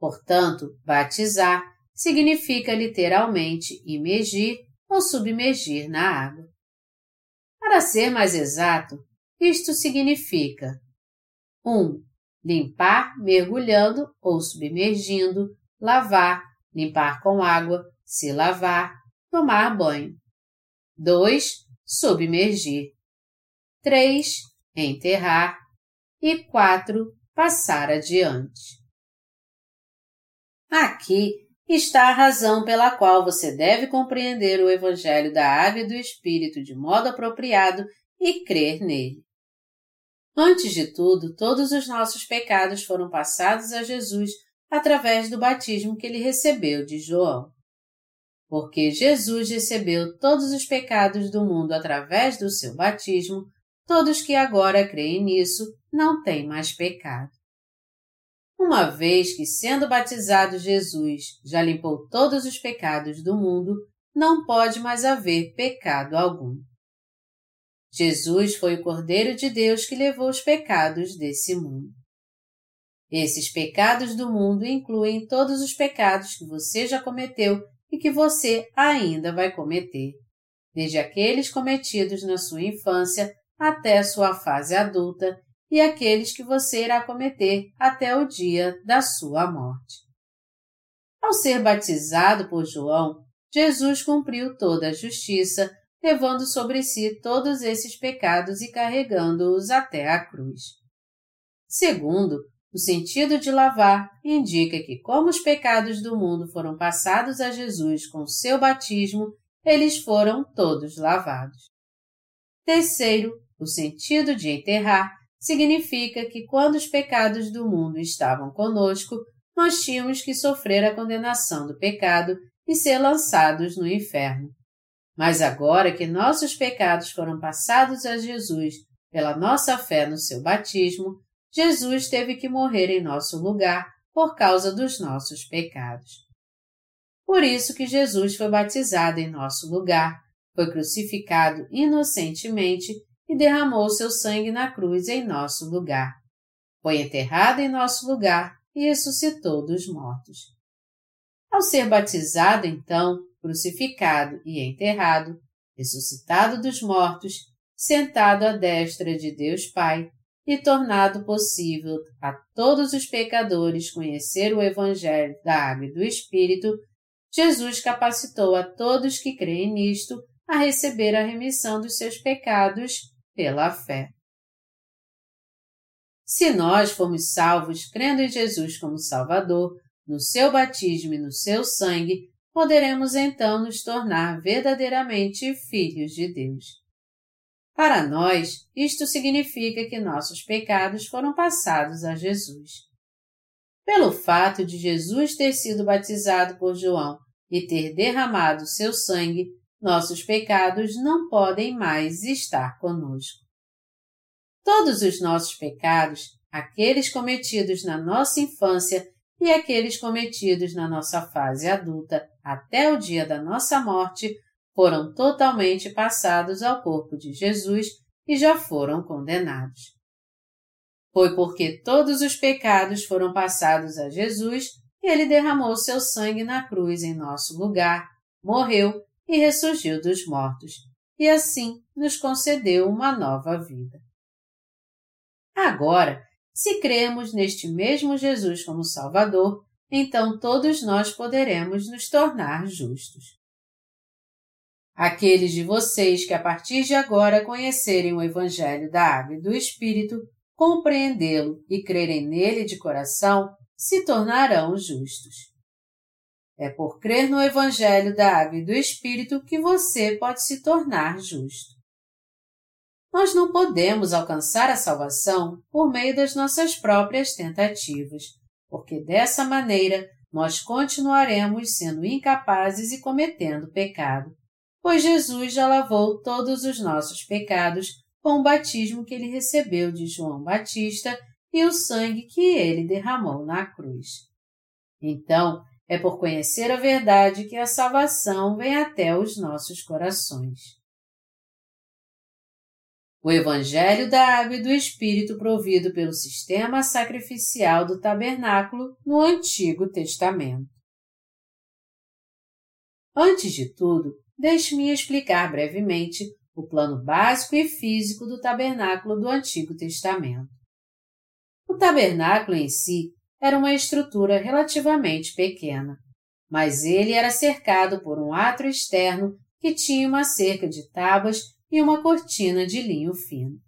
Portanto, batizar significa literalmente imergir ou submergir na água. Para ser mais exato, isto significa 1. Um, limpar mergulhando ou submergindo, lavar, limpar com água, se lavar, tomar banho. 2. Submergir. 3. Enterrar e quatro, passar adiante. Aqui está a razão pela qual você deve compreender o Evangelho da Água e do Espírito de modo apropriado e crer nele. Antes de tudo, todos os nossos pecados foram passados a Jesus através do batismo que ele recebeu de João. Porque Jesus recebeu todos os pecados do mundo através do seu batismo, todos que agora creem nisso não têm mais pecado. Uma vez que, sendo batizado Jesus, já limpou todos os pecados do mundo, não pode mais haver pecado algum. Jesus foi o Cordeiro de Deus que levou os pecados desse mundo. Esses pecados do mundo incluem todos os pecados que você já cometeu e que você ainda vai cometer, desde aqueles cometidos na sua infância até sua fase adulta e aqueles que você irá cometer até o dia da sua morte. Ao ser batizado por João, Jesus cumpriu toda a justiça, levando sobre si todos esses pecados e carregando-os até a cruz. Segundo, o sentido de lavar indica que, como os pecados do mundo foram passados a Jesus com seu batismo, eles foram todos lavados. Terceiro, o sentido de enterrar significa que quando os pecados do mundo estavam conosco, nós tínhamos que sofrer a condenação do pecado e ser lançados no inferno. Mas agora que nossos pecados foram passados a Jesus pela nossa fé no seu batismo, Jesus teve que morrer em nosso lugar por causa dos nossos pecados. Por isso que Jesus foi batizado em nosso lugar, foi crucificado inocentemente e derramou seu sangue na cruz em nosso lugar. Foi enterrado em nosso lugar e ressuscitou dos mortos. Ao ser batizado, então, crucificado e enterrado, ressuscitado dos mortos, sentado à destra de Deus Pai e tornado possível a todos os pecadores conhecer o Evangelho da Água e do Espírito, Jesus capacitou a todos que creem nisto a receber a remissão dos seus pecados pela fé. Se nós fomos salvos crendo em Jesus como Salvador, no seu batismo e no seu sangue, poderemos então nos tornar verdadeiramente filhos de Deus. Para nós, isto significa que nossos pecados foram passados a Jesus. Pelo fato de Jesus ter sido batizado por João e ter derramado seu sangue, nossos pecados não podem mais estar conosco. Todos os nossos pecados, aqueles cometidos na nossa infância e aqueles cometidos na nossa fase adulta até o dia da nossa morte, foram totalmente passados ao corpo de Jesus e já foram condenados. Foi porque todos os pecados foram passados a Jesus e ele derramou seu sangue na cruz em nosso lugar, morreu e ressurgiu dos mortos, e assim nos concedeu uma nova vida. Agora, se cremos neste mesmo Jesus como Salvador, então todos nós poderemos nos tornar justos. Aqueles de vocês que a partir de agora conhecerem o Evangelho da Água e do Espírito, compreendê-lo e crerem nele de coração, se tornarão justos. É por crer no Evangelho da Água e do Espírito que você pode se tornar justo. Nós não podemos alcançar a salvação por meio das nossas próprias tentativas, porque dessa maneira nós continuaremos sendo incapazes e cometendo pecado, pois Jesus já lavou todos os nossos pecados com o batismo que ele recebeu de João Batista e o sangue que ele derramou na cruz. Então, é por conhecer a verdade que a salvação vem até os nossos corações. O Evangelho da Água e do Espírito provido pelo sistema sacrificial do tabernáculo no Antigo Testamento. Antes de tudo, deixe-me explicar brevemente o plano básico e físico do tabernáculo do Antigo Testamento. O tabernáculo em si era uma estrutura relativamente pequena, mas ele era cercado por um átrio externo que tinha uma cerca de tábuas e uma cortina de linho fino.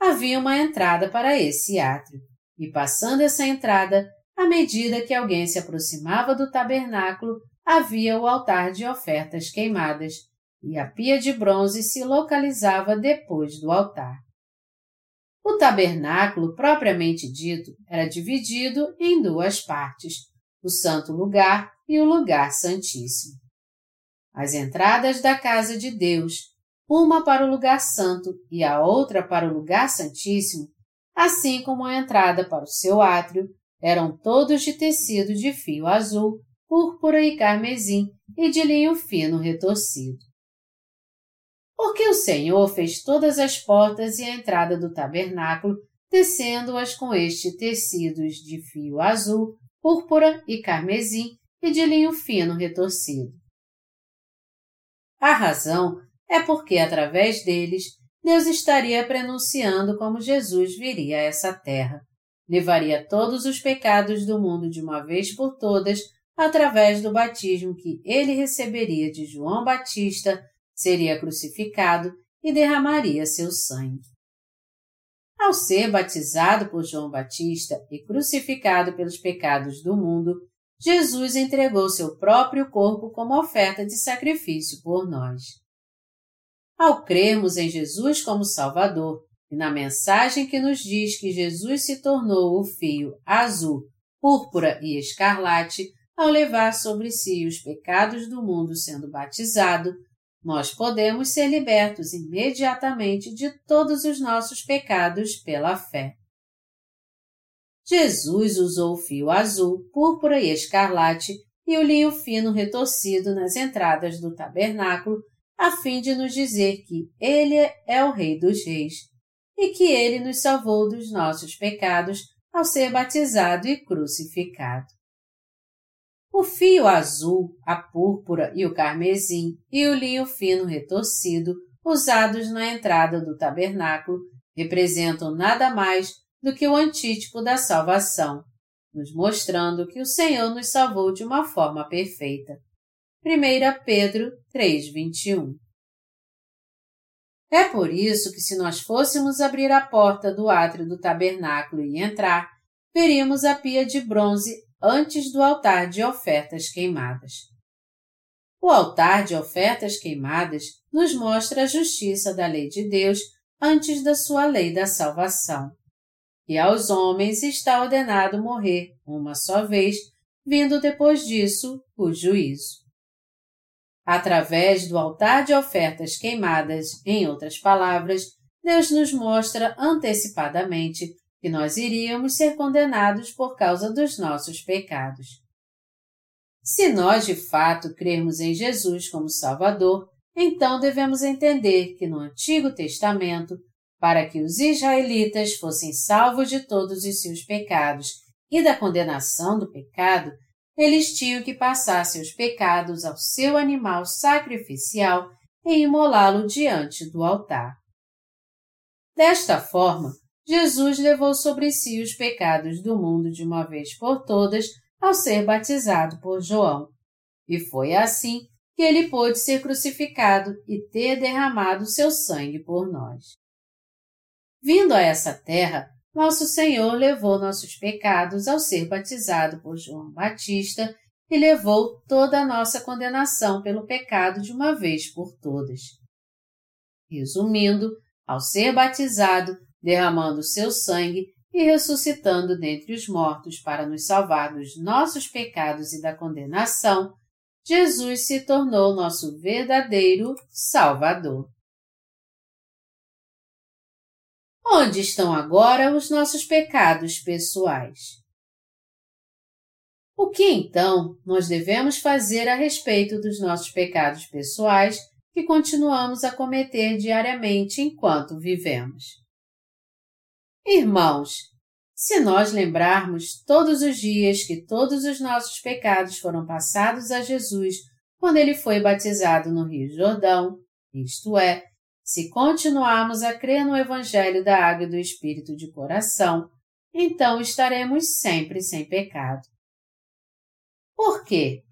havia uma entrada para esse átrio, e passando essa entrada, à medida que alguém se aproximava do tabernáculo, havia o altar de ofertas queimadas, e a pia de bronze se localizava depois do altar. O tabernáculo, propriamente dito, era dividido em duas partes, o Santo Lugar e o Lugar Santíssimo. As entradas da casa de Deus, uma para o Lugar Santo e a outra para o Lugar Santíssimo, assim como a entrada para o seu átrio, eram todos de tecido de fio azul, púrpura e carmesim e de linho fino retorcido. Porque o Senhor fez todas as portas e a entrada do tabernáculo, tecendo-as com este tecidos de fio azul, púrpura e carmesim e de linho fino retorcido. A razão é porque, através deles, Deus estaria prenunciando como Jesus viria a essa terra. Levaria todos os pecados do mundo de uma vez por todas através do batismo que ele receberia de João Batista, seria crucificado e derramaria seu sangue. Ao ser batizado por João Batista e crucificado pelos pecados do mundo, Jesus entregou seu próprio corpo como oferta de sacrifício por nós. Ao crermos em Jesus como Salvador e na mensagem que nos diz que Jesus se tornou o fio azul, púrpura e escarlate ao levar sobre si os pecados do mundo sendo batizado, nós podemos ser libertos imediatamente de todos os nossos pecados pela fé. Jesus usou o fio azul, púrpura e escarlate e o linho fino retorcido nas entradas do tabernáculo, a fim de nos dizer que Ele é o Rei dos Reis e que Ele nos salvou dos nossos pecados ao ser batizado e crucificado. O fio azul, a púrpura e o carmesim e o linho fino retorcido, usados na entrada do tabernáculo, representam nada mais do que o antítipo da salvação, nos mostrando que o Senhor nos salvou de uma forma perfeita. 1 Pedro 3:21 É por isso que se nós fôssemos abrir a porta do átrio do tabernáculo e entrar, veríamos a pia de bronze antes do altar de ofertas queimadas. O altar de ofertas queimadas nos mostra a justiça da lei de Deus antes da sua lei da salvação. E aos homens está ordenado morrer uma só vez, vindo depois disso o juízo. Através do altar de ofertas queimadas, em outras palavras, Deus nos mostra antecipadamente que nós iríamos ser condenados por causa dos nossos pecados. Se nós de fato crermos em Jesus como Salvador, então devemos entender que no Antigo Testamento, para que os israelitas fossem salvos de todos os seus pecados e da condenação do pecado, eles tinham que passar seus pecados ao seu animal sacrificial e imolá-lo diante do altar. Desta forma, Jesus levou sobre si os pecados do mundo de uma vez por todas ao ser batizado por João. E foi assim que ele pôde ser crucificado e ter derramado seu sangue por nós. Vindo a essa terra, nosso Senhor levou nossos pecados ao ser batizado por João Batista e levou toda a nossa condenação pelo pecado de uma vez por todas. Resumindo, ao ser batizado, derramando seu sangue e ressuscitando dentre os mortos para nos salvar dos nossos pecados e da condenação, Jesus se tornou nosso verdadeiro Salvador. Onde estão agora os nossos pecados pessoais? O que então nós devemos fazer a respeito dos nossos pecados pessoais que continuamos a cometer diariamente enquanto vivemos? Irmãos, se nós lembrarmos todos os dias que todos os nossos pecados foram passados a Jesus quando ele foi batizado no Rio Jordão, isto é, se continuarmos a crer no Evangelho da Água e do Espírito de coração, então estaremos sempre sem pecado. Por quê?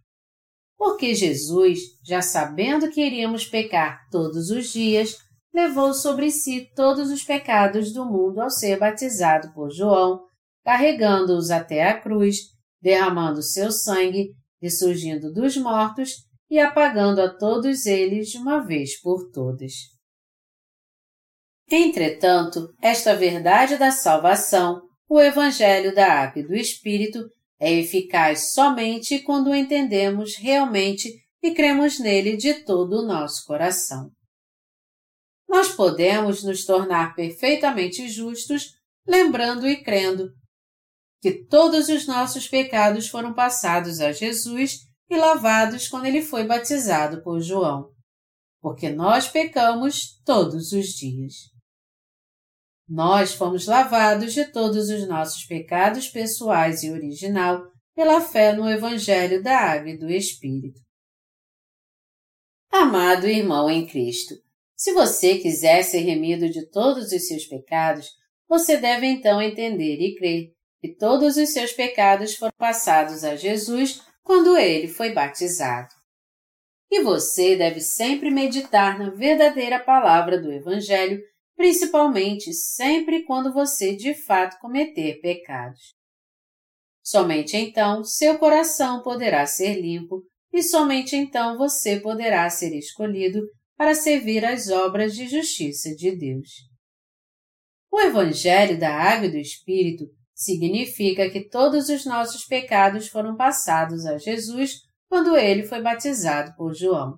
Porque Jesus, já sabendo que iríamos pecar todos os dias, levou sobre si todos os pecados do mundo ao ser batizado por João, carregando-os até a cruz, derramando seu sangue, ressurgindo dos mortos e apagando a todos eles de uma vez por todas. Entretanto, esta verdade da salvação, o Evangelho da Água e do Espírito, é eficaz somente quando o entendemos realmente e cremos nele de todo o nosso coração. Nós podemos nos tornar perfeitamente justos lembrando e crendo que todos os nossos pecados foram passados a Jesus e lavados quando ele foi batizado por João, porque nós pecamos todos os dias. Nós fomos lavados de todos os nossos pecados pessoais e original pela fé no Evangelho da Água e do Espírito. Amado irmão em Cristo, se você quiser ser remido de todos os seus pecados, você deve então entender e crer que todos os seus pecados foram passados a Jesus quando ele foi batizado. E você deve sempre meditar na verdadeira palavra do Evangelho, principalmente sempre quando você de fato cometer pecados. Somente então seu coração poderá ser limpo e somente então você poderá ser escolhido para servir as obras de justiça de Deus. O Evangelho da Água e do Espírito significa que todos os nossos pecados foram passados a Jesus quando ele foi batizado por João,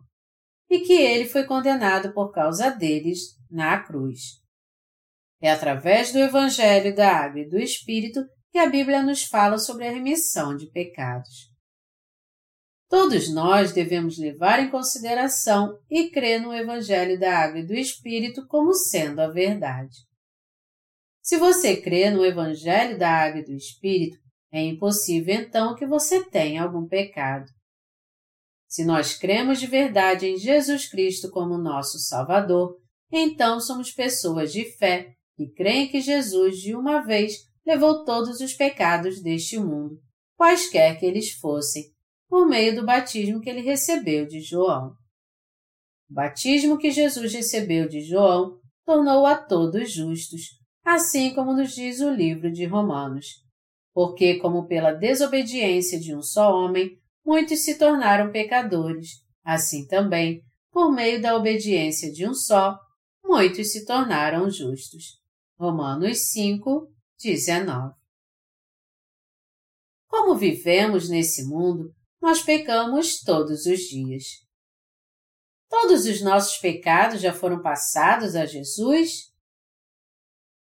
e que ele foi condenado por causa deles na cruz. É através do Evangelho da Água e do Espírito que a Bíblia nos fala sobre a remissão de pecados. Todos nós devemos levar em consideração e crer no Evangelho da Água e do Espírito como sendo a verdade. Se você crê no Evangelho da Água e do Espírito, é impossível então que você tenha algum pecado. Se nós cremos de verdade em Jesus Cristo como nosso Salvador, então somos pessoas de fé que creem que Jesus, de uma vez, levou todos os pecados deste mundo, quaisquer que eles fossem, por meio do batismo que ele recebeu de João. O batismo que Jesus recebeu de João tornou a todos justos, assim como nos diz o livro de Romanos. Porque, como pela desobediência de um só homem, muitos se tornaram pecadores, assim também, por meio da obediência de um só, muitos se tornaram justos. Romanos 5, 19. Como vivemos nesse mundo, nós pecamos todos os dias. Todos os nossos pecados já foram passados a Jesus?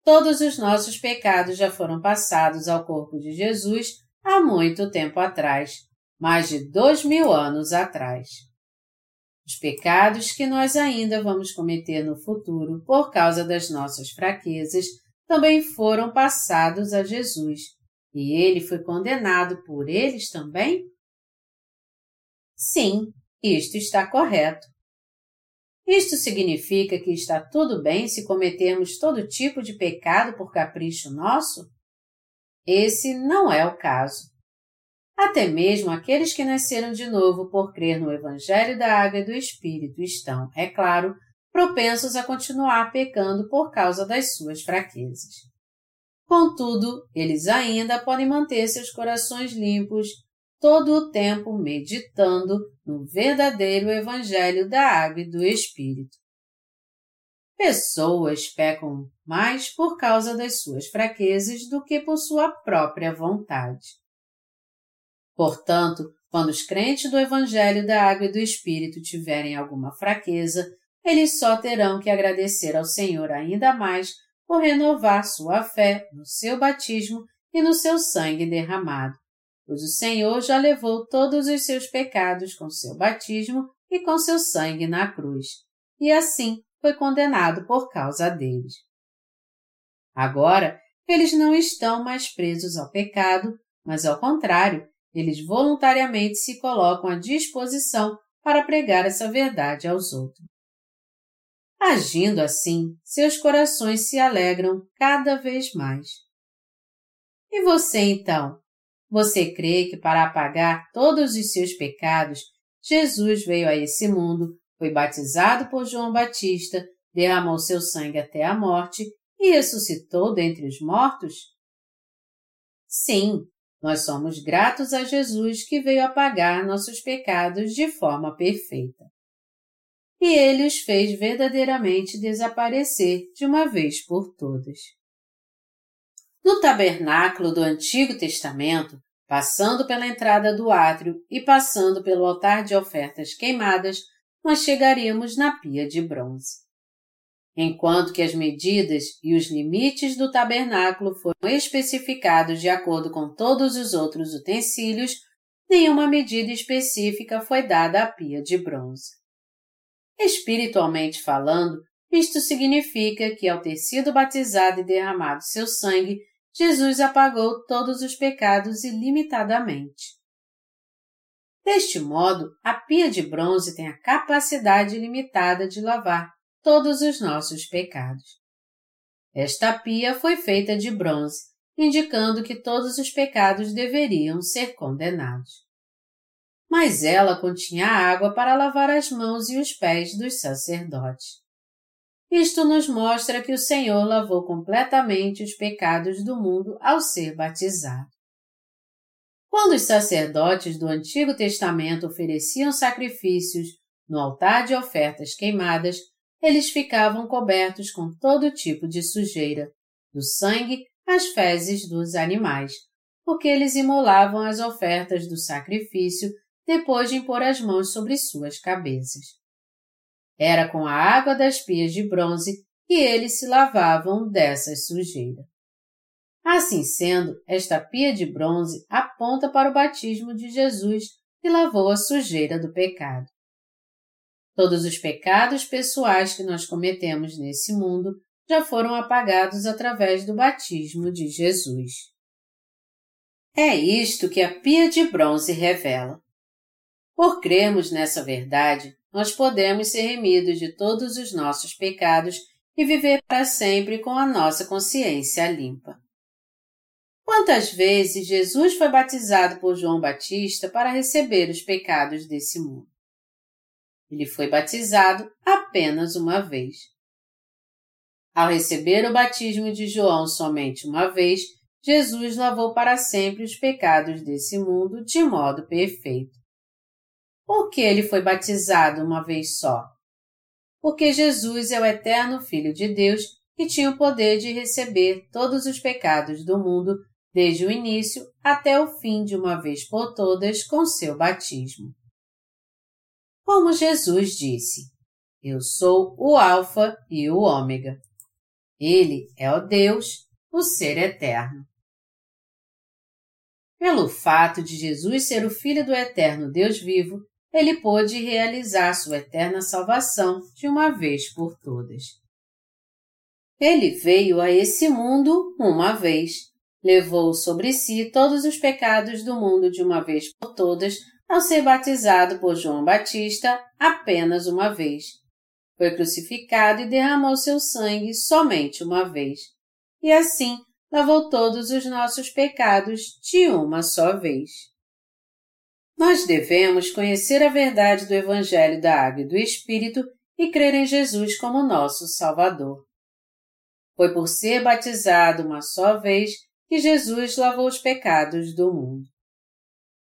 Todos os nossos pecados já foram passados ao corpo de Jesus há muito tempo atrás, mais de dois mil anos atrás. Os pecados que nós ainda vamos cometer no futuro por causa das nossas fraquezas também foram passados a Jesus, e ele foi condenado por eles também? Sim, isto está correto. Isto significa que está tudo bem se cometermos todo tipo de pecado por capricho nosso? Esse não é o caso. Até mesmo aqueles que nasceram de novo por crer no Evangelho da Água e do Espírito estão, é claro, propensos a continuar pecando por causa das suas fraquezas. Contudo, eles ainda podem manter seus corações limpos todo o tempo meditando no verdadeiro Evangelho da Água e do Espírito. Pessoas pecam mais por causa das suas fraquezas do que por sua própria vontade. Portanto, quando os crentes do Evangelho da Água e do Espírito tiverem alguma fraqueza, eles só terão que agradecer ao Senhor ainda mais por renovar sua fé no seu batismo e no seu sangue derramado pois o Senhor já levou todos os seus pecados com seu batismo e com seu sangue na cruz, e assim foi condenado por causa deles. Agora, eles não estão mais presos ao pecado, mas ao contrário, eles voluntariamente se colocam à disposição para pregar essa verdade aos outros. Agindo assim, seus corações se alegram cada vez mais. E você então, você crê que para apagar todos os seus pecados, Jesus veio a esse mundo, foi batizado por João Batista, derramou seu sangue até a morte e ressuscitou dentre os mortos? Sim, nós somos gratos a Jesus que veio apagar nossos pecados de forma perfeita. E ele os fez verdadeiramente desaparecer de uma vez por todas. No tabernáculo do Antigo Testamento, passando pela entrada do átrio e passando pelo altar de ofertas queimadas, nós chegaríamos na pia de bronze. Enquanto que as medidas e os limites do tabernáculo foram especificados de acordo com todos os outros utensílios, nenhuma medida específica foi dada à pia de bronze. Espiritualmente falando, isto significa que, ao ter sido batizado e derramado seu sangue, Jesus apagou todos os pecados ilimitadamente. Deste modo, a pia de bronze tem a capacidade limitada de lavar todos os nossos pecados. Esta pia foi feita de bronze, indicando que todos os pecados deveriam ser condenados. Mas ela continha água para lavar as mãos e os pés dos sacerdotes. Isto nos mostra que o Senhor lavou completamente os pecados do mundo ao ser batizado. Quando os sacerdotes do Antigo Testamento ofereciam sacrifícios no altar de ofertas queimadas, eles ficavam cobertos com todo tipo de sujeira, do sangue às fezes dos animais, porque eles imolavam as ofertas do sacrifício depois de impor as mãos sobre suas cabeças. Era com a água das pias de bronze que eles se lavavam dessas sujeiras. Assim sendo, esta pia de bronze aponta para o batismo de Jesus que lavou a sujeira do pecado. Todos os pecados pessoais que nós cometemos nesse mundo já foram apagados através do batismo de Jesus. É isto que a pia de bronze revela. Por crermos nessa verdade, nós podemos ser remidos de todos os nossos pecados e viver para sempre com a nossa consciência limpa. Quantas vezes Jesus foi batizado por João Batista para receber os pecados desse mundo? Ele foi batizado apenas uma vez. Ao receber o batismo de João somente uma vez, Jesus lavou para sempre os pecados desse mundo de modo perfeito. Por que ele foi batizado uma vez só? Porque Jesus é o eterno Filho de Deus e tinha o poder de receber todos os pecados do mundo, desde o início até o fim de uma vez por todas com seu batismo como Jesus disse: Eu sou o Alfa e o Ômega. Ele é o Deus, o Ser Eterno. Pelo fato de Jesus ser o Filho do Eterno Deus vivo, ele pôde realizar sua eterna salvação de uma vez por todas. Ele veio a esse mundo uma vez, levou sobre si todos os pecados do mundo de uma vez por todas ao ser batizado por João Batista apenas uma vez. Foi crucificado e derramou seu sangue somente uma vez. E assim lavou todos os nossos pecados de uma só vez. Nós devemos conhecer a verdade do Evangelho da Água e do Espírito e crer em Jesus como nosso Salvador. Foi por ser batizado uma só vez que Jesus lavou os pecados do mundo.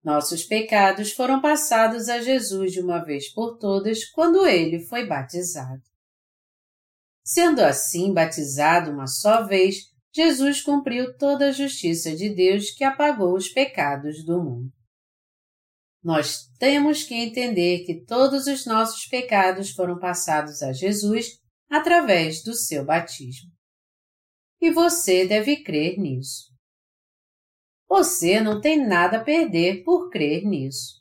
Nossos pecados foram passados a Jesus de uma vez por todas quando ele foi batizado. Sendo assim batizado uma só vez, Jesus cumpriu toda a justiça de Deus que apagou os pecados do mundo. Nós temos que entender que todos os nossos pecados foram passados a Jesus através do seu batismo. E você deve crer nisso. Você não tem nada a perder por crer nisso.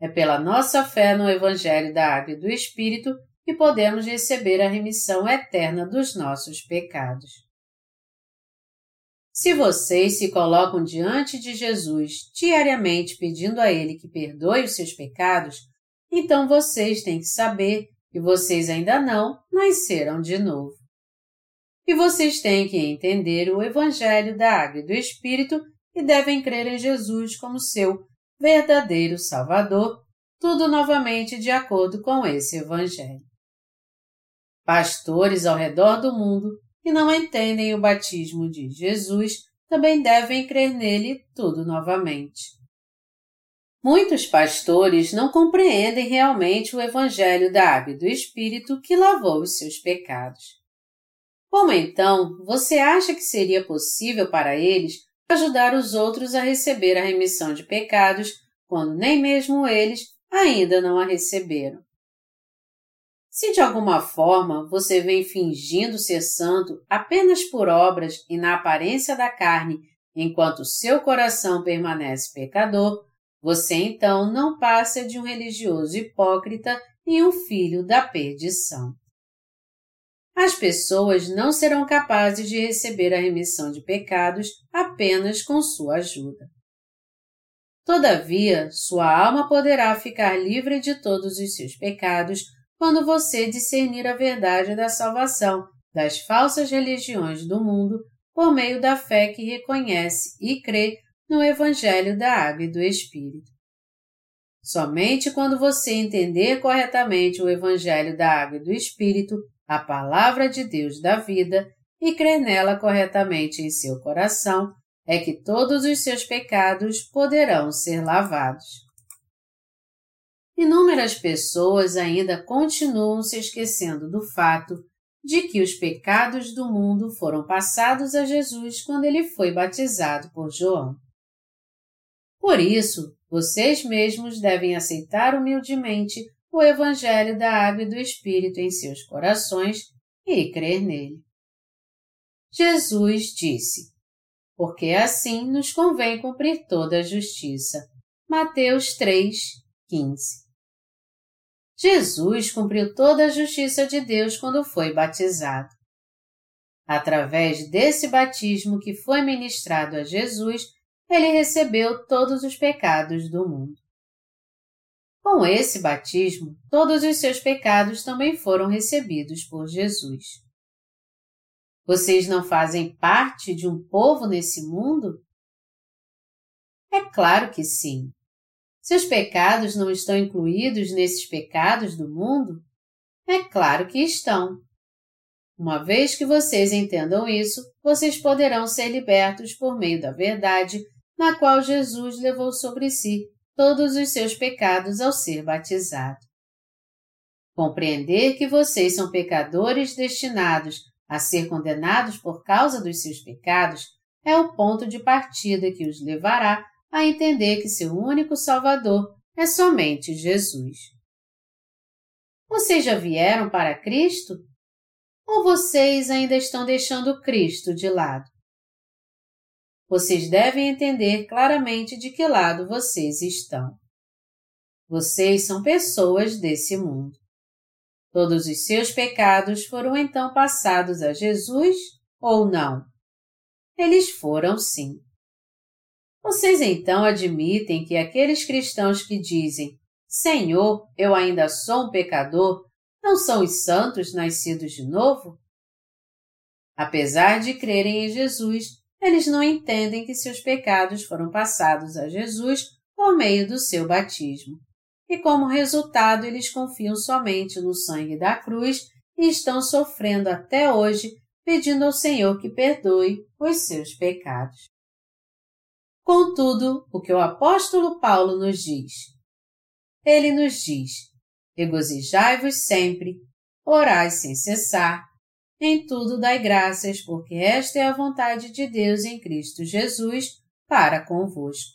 É pela nossa fé no Evangelho da Água e do Espírito que podemos receber a remissão eterna dos nossos pecados. Se vocês se colocam diante de Jesus diariamente pedindo a Ele que perdoe os seus pecados, então vocês têm que saber que vocês ainda não nasceram de novo. E vocês têm que entender o Evangelho da Água e do Espírito e devem crer em Jesus como seu verdadeiro Salvador, tudo novamente de acordo com esse Evangelho. Pastores ao redor do mundo que não entendem o batismo de Jesus também devem crer nele tudo novamente. Muitos pastores não compreendem realmente o Evangelho da Água e do Espírito que lavou os seus pecados. Como então você acha que seria possível para eles ajudar os outros a receber a remissão de pecados quando nem mesmo eles ainda não a receberam? Se de alguma forma você vem fingindo ser santo apenas por obras e na aparência da carne, enquanto seu coração permanece pecador, você então não passa de um religioso hipócrita e um filho da perdição. As pessoas não serão capazes de receber a remissão de pecados apenas com sua ajuda. Todavia, sua alma poderá ficar livre de todos os seus pecados quando você discernir a verdade da salvação das falsas religiões do mundo por meio da fé que reconhece e crê no Evangelho da Água e do Espírito. Somente quando você entender corretamente o Evangelho da Água e do Espírito, a Palavra de Deus da vida, e crer nela corretamente em seu coração, é que todos os seus pecados poderão ser lavados. Inúmeras pessoas ainda continuam se esquecendo do fato de que os pecados do mundo foram passados a Jesus quando ele foi batizado por João. Por isso, vocês mesmos devem aceitar humildemente o Evangelho da Água e do Espírito em seus corações e crer nele. Jesus disse: Porque assim nos convém cumprir toda a justiça. Mateus 3, 15. Jesus cumpriu toda a justiça de Deus quando foi batizado. Através desse batismo que foi ministrado a Jesus, ele recebeu todos os pecados do mundo. Com esse batismo, todos os seus pecados também foram recebidos por Jesus. Vocês não fazem parte de um povo nesse mundo? É claro que sim. Seus pecados não estão incluídos nesses pecados do mundo? É claro que estão. Uma vez que vocês entendam isso, vocês poderão ser libertos por meio da verdade na qual Jesus levou sobre si todos os seus pecados ao ser batizado. Compreender que vocês são pecadores destinados a ser condenados por causa dos seus pecados é o ponto de partida que os levará a entender que seu único Salvador é somente Jesus. Vocês já vieram para Cristo? Ou vocês ainda estão deixando Cristo de lado? vocês devem entender claramente de que lado vocês estão. Vocês são pessoas desse mundo. Todos os seus pecados foram então passados a Jesus ou não? Eles foram sim. Vocês então admitem que aqueles cristãos que dizem Senhor, eu ainda sou um pecador, não são os santos nascidos de novo? Apesar de crerem em Jesus, eles não entendem que seus pecados foram passados a Jesus por meio do seu batismo. E como resultado, eles confiam somente no sangue da cruz e estão sofrendo até hoje, pedindo ao Senhor que perdoe os seus pecados. Contudo, o que o apóstolo Paulo nos diz? Ele nos diz: Regozijai-vos sempre, orai sem cessar, em tudo dai graças, porque esta é a vontade de Deus em Cristo Jesus para convosco.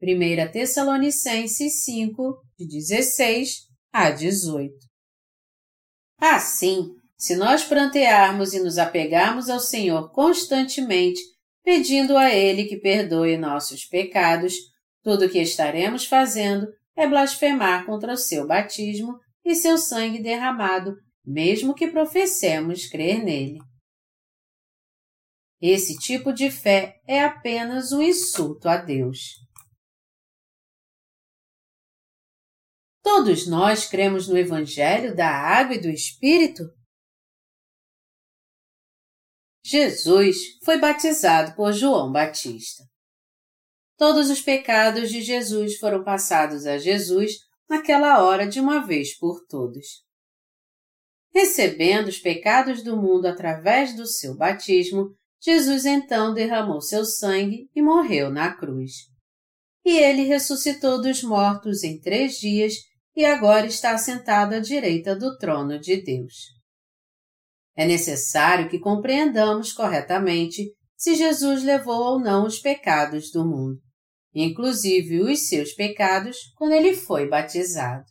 1 Tessalonicenses 5, de 16 a 18. Assim, se nós prantearmos e nos apegarmos ao Senhor constantemente, pedindo a Ele que perdoe nossos pecados, tudo o que estaremos fazendo é blasfemar contra o seu batismo e seu sangue derramado mesmo que professemos crer nele. Esse tipo de fé é apenas um insulto a Deus. Todos nós cremos no Evangelho da Água e do Espírito? Jesus foi batizado por João Batista. Todos os pecados de Jesus foram passados a Jesus naquela hora de uma vez por todos. Recebendo os pecados do mundo através do seu batismo, Jesus então derramou seu sangue e morreu na cruz. E ele ressuscitou dos mortos em três dias e agora está sentado à direita do trono de Deus. É necessário que compreendamos corretamente se Jesus levou ou não os pecados do mundo, inclusive os seus pecados, quando ele foi batizado.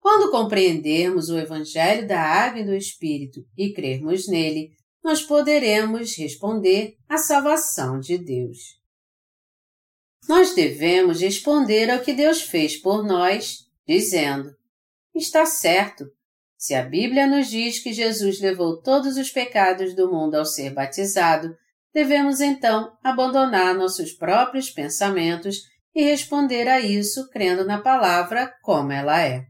Quando compreendermos o Evangelho da Água e do Espírito e crermos nele, nós poderemos responder à salvação de Deus. Nós devemos responder ao que Deus fez por nós dizendo: Está certo. Se a Bíblia nos diz que Jesus levou todos os pecados do mundo ao ser batizado, devemos então abandonar nossos próprios pensamentos e responder a isso crendo na palavra como ela é.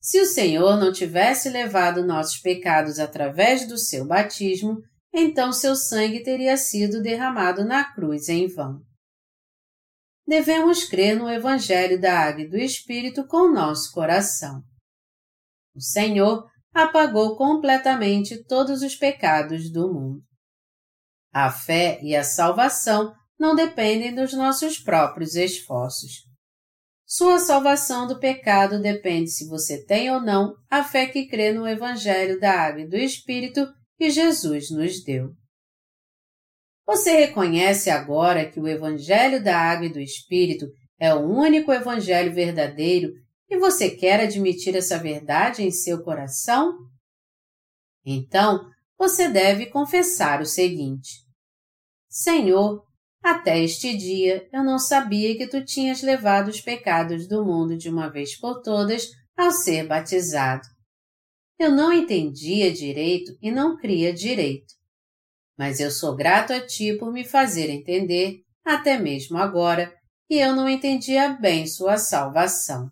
Se o Senhor não tivesse levado nossos pecados através do seu batismo, então seu sangue teria sido derramado na cruz em vão devemos crer no Evangelho da Água e do Espírito com nosso coração. O Senhor apagou completamente todos os pecados do mundo. A fé e a salvação não dependem dos nossos próprios esforços. Sua salvação do pecado depende se você tem ou não a fé que crê no Evangelho da Água e do Espírito que Jesus nos deu. Você reconhece agora que o Evangelho da Água e do Espírito é o único Evangelho verdadeiro e você quer admitir essa verdade em seu coração? Então, você deve confessar o seguinte: Senhor, até este dia eu não sabia que tu tinhas levado os pecados do mundo de uma vez por todas ao ser batizado. Eu não entendia direito e não cria direito mas eu sou grato a ti por me fazer entender, até mesmo agora, que eu não entendia bem sua salvação.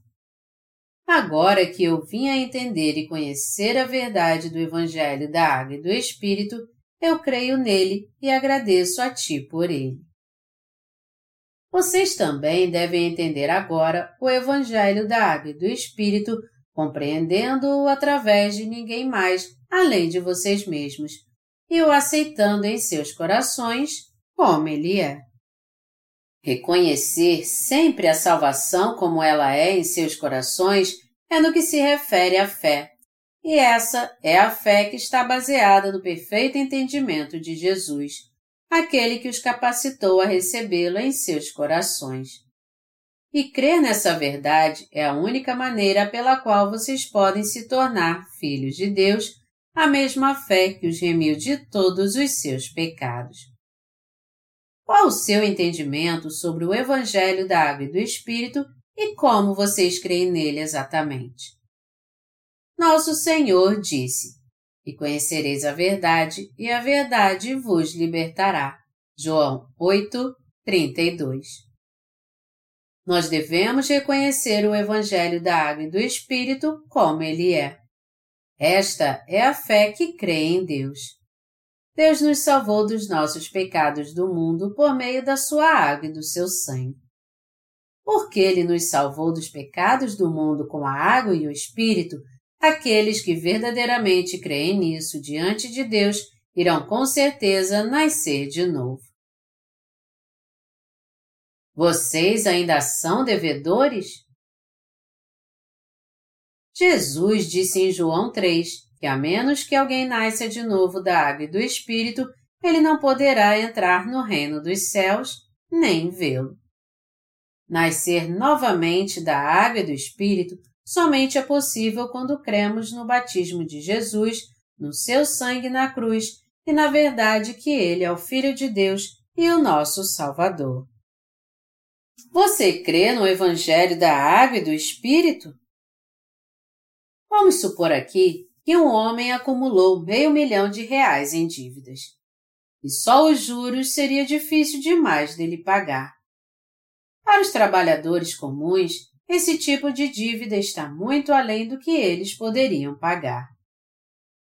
Agora que eu vim a entender e conhecer a verdade do Evangelho da Água e do Espírito, eu creio nele e agradeço a ti por ele. Vocês também devem entender agora o Evangelho da Água e do Espírito, compreendendo-o através de ninguém mais além de vocês mesmos, e o aceitando em seus corações como ele é. Reconhecer sempre a salvação como ela é em seus corações é no que se refere à fé, e essa é a fé que está baseada no perfeito entendimento de Jesus, aquele que os capacitou a recebê-lo em seus corações. E crer nessa verdade é a única maneira pela qual vocês podem se tornar filhos de Deus a mesma fé que os remiu de todos os seus pecados. Qual o seu entendimento sobre o Evangelho da Água e do Espírito e como vocês creem nele exatamente? Nosso Senhor disse: E conhecereis a verdade, e a verdade vos libertará. João 8, 32. Nós devemos reconhecer o Evangelho da Água e do Espírito como ele é. Esta é a fé que crê em Deus. Deus nos salvou dos nossos pecados do mundo por meio da sua água e do seu sangue. Porque ele nos salvou dos pecados do mundo com a água e o Espírito, aqueles que verdadeiramente creem nisso diante de Deus irão com certeza nascer de novo. Vocês ainda são devedores? Jesus disse em João 3 que, a menos que alguém nasça de novo da água e do Espírito, ele não poderá entrar no reino dos céus nem vê-lo. Nascer novamente da água e do Espírito somente é possível quando cremos no batismo de Jesus, no seu sangue na cruz e na verdade que ele é o Filho de Deus e o nosso Salvador. Você crê no Evangelho da Água e do Espírito? Vamos supor aqui que um homem acumulou meio milhão de reais em dívidas. E só os juros seria difícil demais dele pagar. Para os trabalhadores comuns, esse tipo de dívida está muito além do que eles poderiam pagar.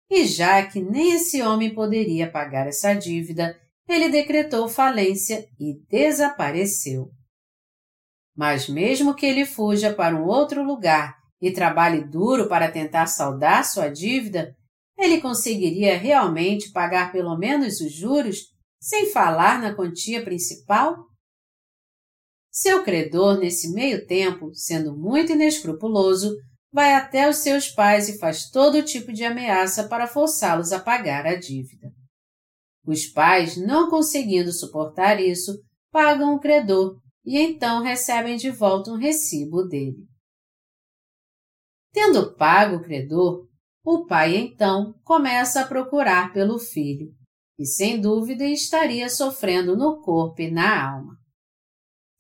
E já que nem esse homem poderia pagar essa dívida, ele decretou falência e desapareceu. Mas mesmo que ele fuja para um outro lugar e trabalhe duro para tentar saldar sua dívida, ele conseguiria realmente pagar pelo menos os juros, sem falar na quantia principal? Seu credor, nesse meio tempo, sendo muito inescrupuloso, vai até os seus pais e faz todo tipo de ameaça para forçá-los a pagar a dívida. Os pais, não conseguindo suportar isso, pagam o credor e então recebem de volta um recibo dele. Tendo pago o credor, o pai então começa a procurar pelo filho, e sem dúvida estaria sofrendo no corpo e na alma.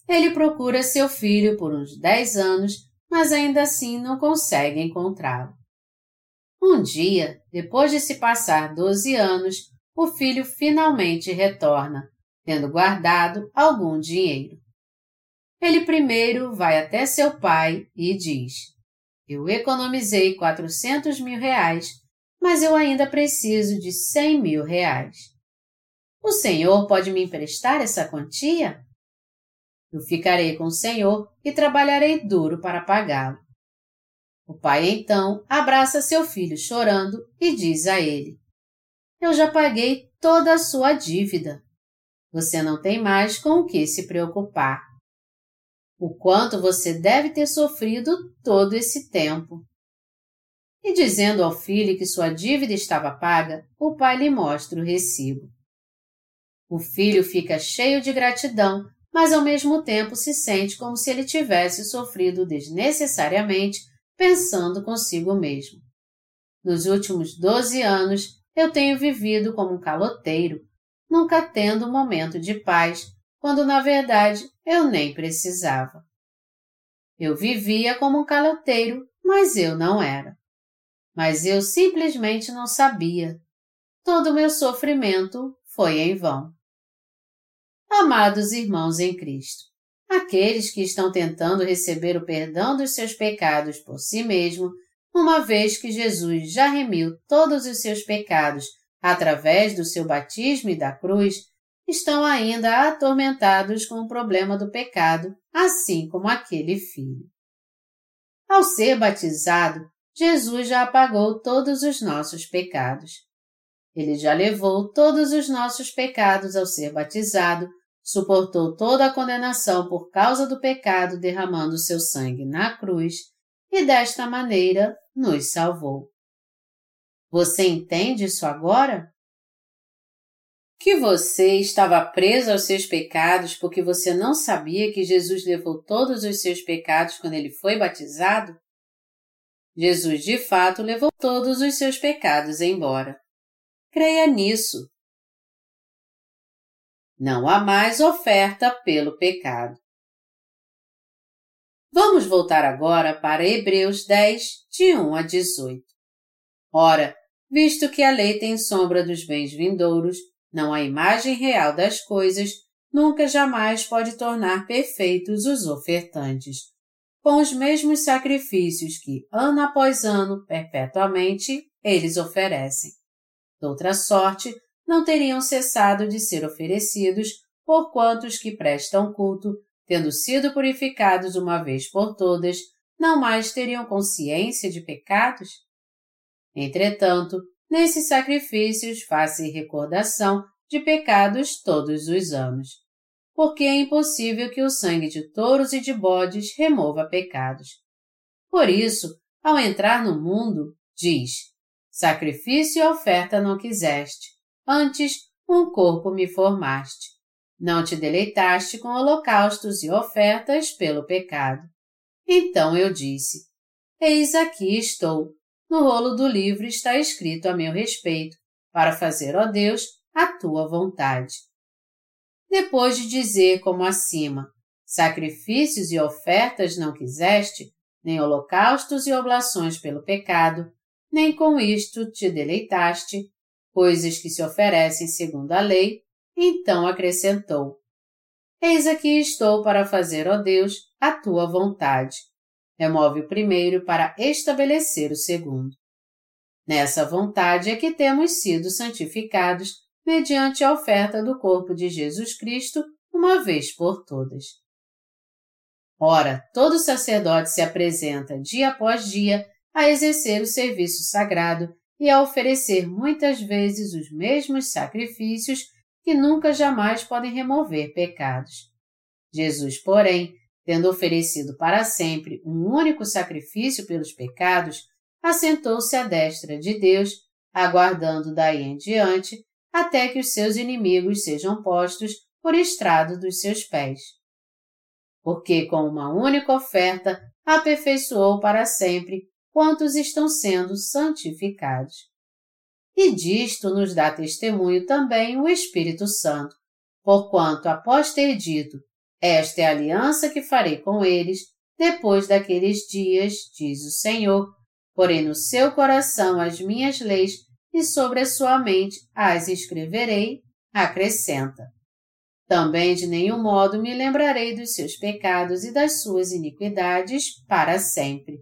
Ele procura seu filho por uns dez anos, mas ainda assim não consegue encontrá-lo. Um dia, depois de se passar doze anos, o filho finalmente retorna, tendo guardado algum dinheiro. Ele primeiro vai até seu pai e diz: eu economizei 400 mil reais, mas eu ainda preciso de 100 mil reais. O senhor pode me emprestar essa quantia? Eu ficarei com o senhor e trabalharei duro para pagá-lo. O pai então abraça seu filho chorando e diz a ele: Eu já paguei toda a sua dívida. Você não tem mais com o que se preocupar o quanto você deve ter sofrido todo esse tempo. E dizendo ao filho que sua dívida estava paga, o pai lhe mostra o recibo. O filho fica cheio de gratidão, mas ao mesmo tempo se sente como se ele tivesse sofrido desnecessariamente, pensando consigo mesmo. Nos últimos doze anos, eu tenho vivido como um caloteiro, nunca tendo um momento de paz, quando na verdade eu nem precisava. Eu vivia como um caloteiro, mas eu não era. Mas eu simplesmente não sabia. Todo o meu sofrimento foi em vão. Amados irmãos em Cristo, aqueles que estão tentando receber o perdão dos seus pecados por si mesmo, uma vez que Jesus já remiu todos os seus pecados através do seu batismo e da cruz, estão ainda atormentados com o problema do pecado, assim como aquele filho. Ao ser batizado, Jesus já apagou todos os nossos pecados. Ele já levou todos os nossos pecados ao ser batizado, suportou toda a condenação por causa do pecado derramando seu sangue na cruz e desta maneira nos salvou. Você entende isso agora? Que você estava preso aos seus pecados porque você não sabia que Jesus levou todos os seus pecados quando ele foi batizado? Jesus de fato levou todos os seus pecados embora. Creia nisso. Não há mais oferta pelo pecado. Vamos voltar agora para Hebreus 10, de 1 a 18. Ora, visto que a lei tem sombra dos bens vindouros, não a imagem real das coisas, nunca jamais pode tornar perfeitos os ofertantes, com os mesmos sacrifícios que, ano após ano, perpetuamente, eles oferecem. Doutra sorte, não teriam cessado de ser oferecidos por quantos que prestam culto, tendo sido purificados uma vez por todas, não mais teriam consciência de pecados? Entretanto, Nesses sacrifícios faz-se recordação de pecados todos os anos, porque é impossível que o sangue de touros e de bodes remova pecados. Por isso, ao entrar no mundo, diz: Sacrifício e oferta não quiseste, antes um corpo me formaste. Não te deleitaste com holocaustos e ofertas pelo pecado. Então eu disse: Eis aqui estou, no rolo do livro está escrito a meu respeito, para fazer, ó Deus, a tua vontade. Depois de dizer como acima, sacrifícios e ofertas não quiseste, nem holocaustos e oblações pelo pecado, nem com isto te deleitaste, coisas que se oferecem segundo a lei, então acrescentou: Eis aqui estou para fazer, ó Deus, a tua vontade remove o primeiro para estabelecer o segundo. Nessa vontade é que temos sido santificados mediante a oferta do corpo de Jesus Cristo uma vez por todas. Ora, todo sacerdote se apresenta dia após dia a exercer o serviço sagrado e a oferecer muitas vezes os mesmos sacrifícios que nunca jamais podem remover pecados. Jesus, porém, tendo oferecido para sempre um único sacrifício pelos pecados, assentou-se à destra de Deus, aguardando daí em diante até que os seus inimigos sejam postos por estrado dos seus pés. Porque com uma única oferta aperfeiçoou para sempre quantos estão sendo santificados. E disto nos dá testemunho também o Espírito Santo, porquanto, após ter dito, esta é a aliança que farei com eles, depois daqueles dias, diz o Senhor, porém no seu coração as minhas leis e sobre a sua mente as escreverei, acrescenta. Também de nenhum modo me lembrarei dos seus pecados e das suas iniquidades para sempre.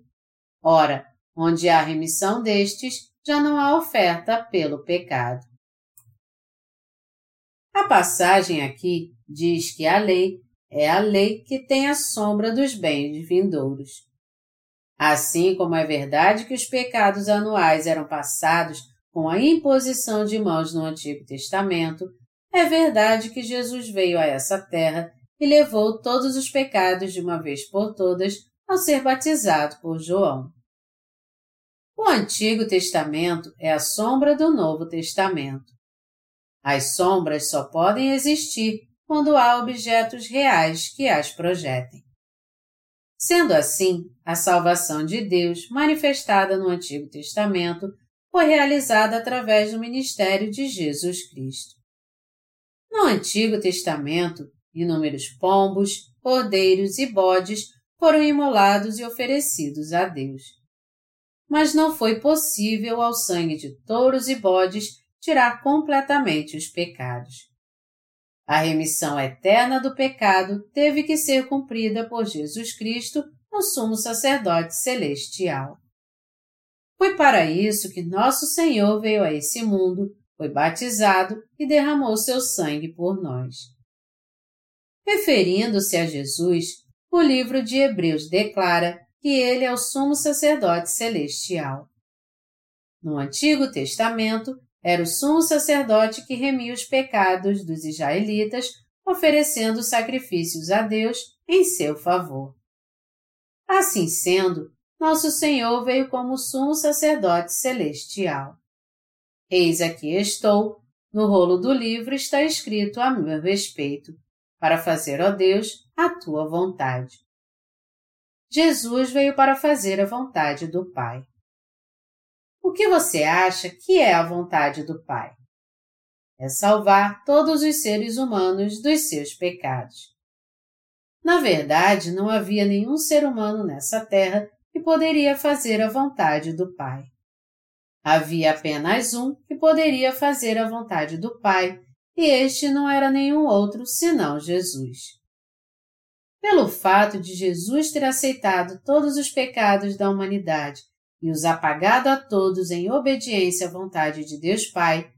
Ora, onde há remissão destes, já não há oferta pelo pecado. A passagem aqui diz que a lei é a lei que tem a sombra dos bens vindouros. Assim como é verdade que os pecados anuais eram passados com a imposição de mãos no Antigo Testamento, é verdade que Jesus veio a essa terra e levou todos os pecados de uma vez por todas ao ser batizado por João. O Antigo Testamento é a sombra do Novo Testamento. As sombras só podem existir quando há objetos reais que as projetem. Sendo assim, a salvação de Deus, manifestada no Antigo Testamento, foi realizada através do ministério de Jesus Cristo. No Antigo Testamento, inúmeros pombos, cordeiros e bodes foram imolados e oferecidos a Deus mas não foi possível ao sangue de touros e bodes tirar completamente os pecados. A remissão eterna do pecado teve que ser cumprida por Jesus Cristo, o sumo sacerdote celestial. Foi para isso que nosso Senhor veio a esse mundo, foi batizado e derramou seu sangue por nós. Referindo-se a Jesus, o livro de Hebreus declara que ele é o sumo sacerdote celestial. No Antigo Testamento, era o sumo sacerdote que remia os pecados dos israelitas, oferecendo sacrifícios a Deus em seu favor. Assim sendo, nosso Senhor veio como sumo sacerdote celestial. Eis aqui estou, no rolo do livro está escrito a meu respeito, para fazer, ó Deus, a tua vontade. Jesus veio para fazer a vontade do Pai. O que você acha que é a vontade do Pai? É salvar todos os seres humanos dos seus pecados. Na verdade, não havia nenhum ser humano nessa terra que poderia fazer a vontade do Pai. Havia apenas um que poderia fazer a vontade do Pai, e este não era nenhum outro senão Jesus. Pelo fato de Jesus ter aceitado todos os pecados da humanidade e os apagado a todos em obediência à vontade de Deus Pai,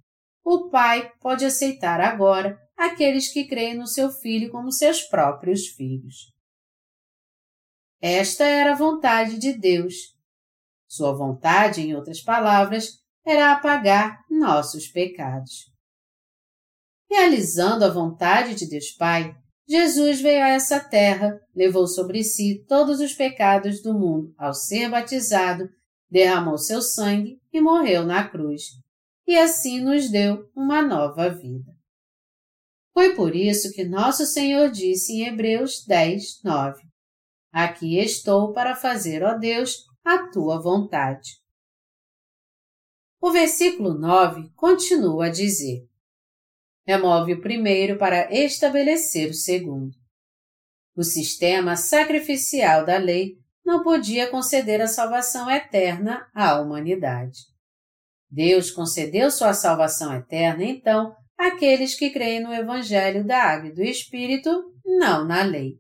o Pai pode aceitar agora aqueles que creem no seu Filho como seus próprios filhos. Esta era a vontade de Deus. Sua vontade, em outras palavras, era apagar nossos pecados. Realizando a vontade de Deus Pai, Jesus veio a essa terra, levou sobre si todos os pecados do mundo ao ser batizado, derramou seu sangue e morreu na cruz, e assim nos deu uma nova vida. Foi por isso que nosso Senhor disse em Hebreus 10, 9: Aqui estou para fazer, ó Deus, a tua vontade. O versículo 9 continua a dizer: remove o primeiro para estabelecer o segundo. O sistema sacrificial da lei não podia conceder a salvação eterna à humanidade. Deus concedeu sua salvação eterna, então, àqueles que creem no Evangelho da Água e do Espírito, não na lei.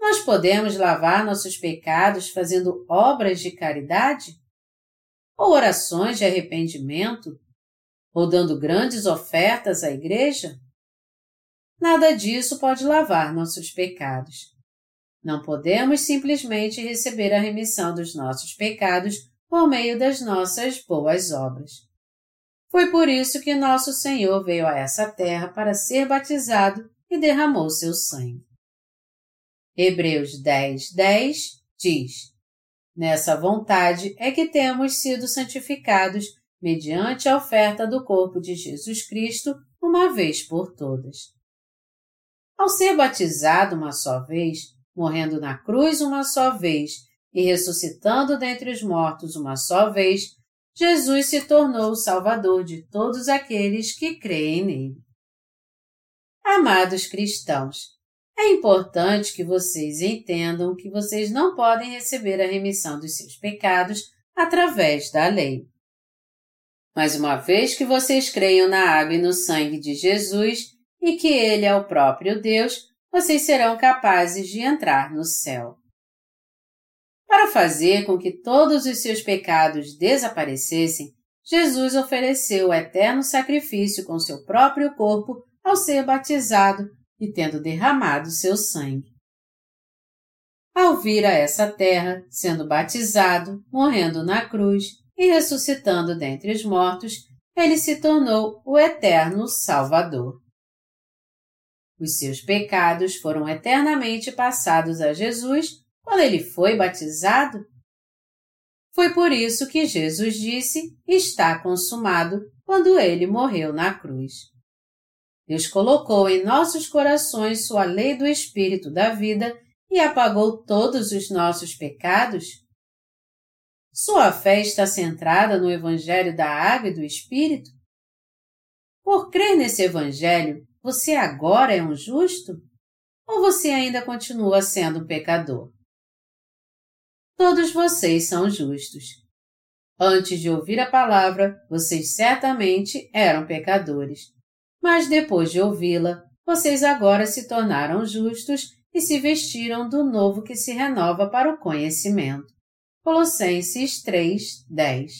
Nós podemos lavar nossos pecados fazendo obras de caridade? Ou orações de arrependimento ou dando grandes ofertas à igreja? Nada disso pode lavar nossos pecados. Não podemos simplesmente receber a remissão dos nossos pecados por meio das nossas boas obras. Foi por isso que nosso Senhor veio a essa terra para ser batizado e derramou seu sangue. Hebreus 10, 10 diz: Nessa vontade é que temos sido santificados mediante a oferta do corpo de Jesus Cristo uma vez por todas. Ao ser batizado uma só vez, morrendo na cruz uma só vez e ressuscitando dentre os mortos uma só vez, Jesus se tornou o Salvador de todos aqueles que creem nele. Amados cristãos, é importante que vocês entendam que vocês não podem receber a remissão dos seus pecados através da lei. Mas uma vez que vocês creiam na água e no sangue de Jesus e que Ele é o próprio Deus, vocês serão capazes de entrar no céu. Para fazer com que todos os seus pecados desaparecessem, Jesus ofereceu o eterno sacrifício com seu próprio corpo ao ser batizado e tendo derramado seu sangue. Ao vir a essa terra, sendo batizado, morrendo na cruz e ressuscitando dentre os mortos, ele se tornou o eterno Salvador. Os seus pecados foram eternamente passados a Jesus quando ele foi batizado? Foi por isso que Jesus disse: Está consumado, quando ele morreu na cruz. Deus colocou em nossos corações sua lei do Espírito da vida e apagou todos os nossos pecados? Sua fé está centrada no Evangelho da Água e do Espírito? Por crer nesse Evangelho, você agora é um justo? Ou você ainda continua sendo um pecador? Todos vocês são justos. Antes de ouvir a palavra, vocês certamente eram pecadores mas depois de ouvi-la, vocês agora se tornaram justos e se vestiram do novo que se renova para o conhecimento. Colossenses 3, 10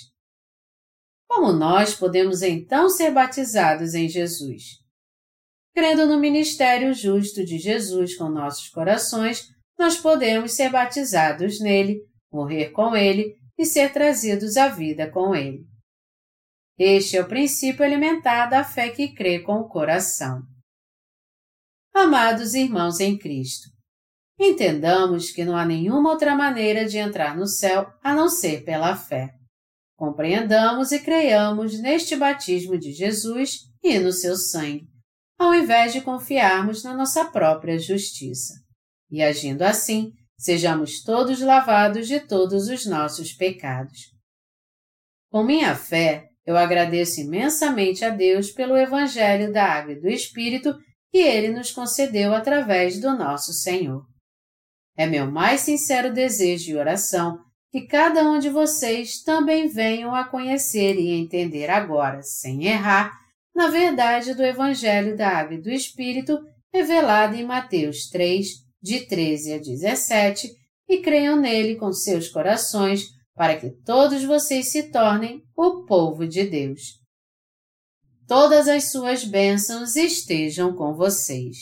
Como nós podemos então ser batizados em Jesus? Crendo no ministério justo de Jesus com nossos corações, nós podemos ser batizados nele, morrer com ele e ser trazidos à vida com ele. Este é o princípio elementar da fé que crê com o coração. Amados irmãos em Cristo, entendamos que não há nenhuma outra maneira de entrar no céu a não ser pela fé. Compreendamos e creiamos neste batismo de Jesus e no seu sangue, ao invés de confiarmos na nossa própria justiça. E agindo assim, sejamos todos lavados de todos os nossos pecados. Com minha fé, eu agradeço imensamente a Deus pelo Evangelho da Água e do Espírito que Ele nos concedeu através do nosso Senhor. É meu mais sincero desejo e oração que cada um de vocês também venham a conhecer e entender agora, sem errar, na verdade do Evangelho da Água e do Espírito revelado em Mateus 3, de 13 a 17, e creiam nele com seus corações para que todos vocês se tornem o povo de Deus. Todas as suas bênçãos estejam com vocês.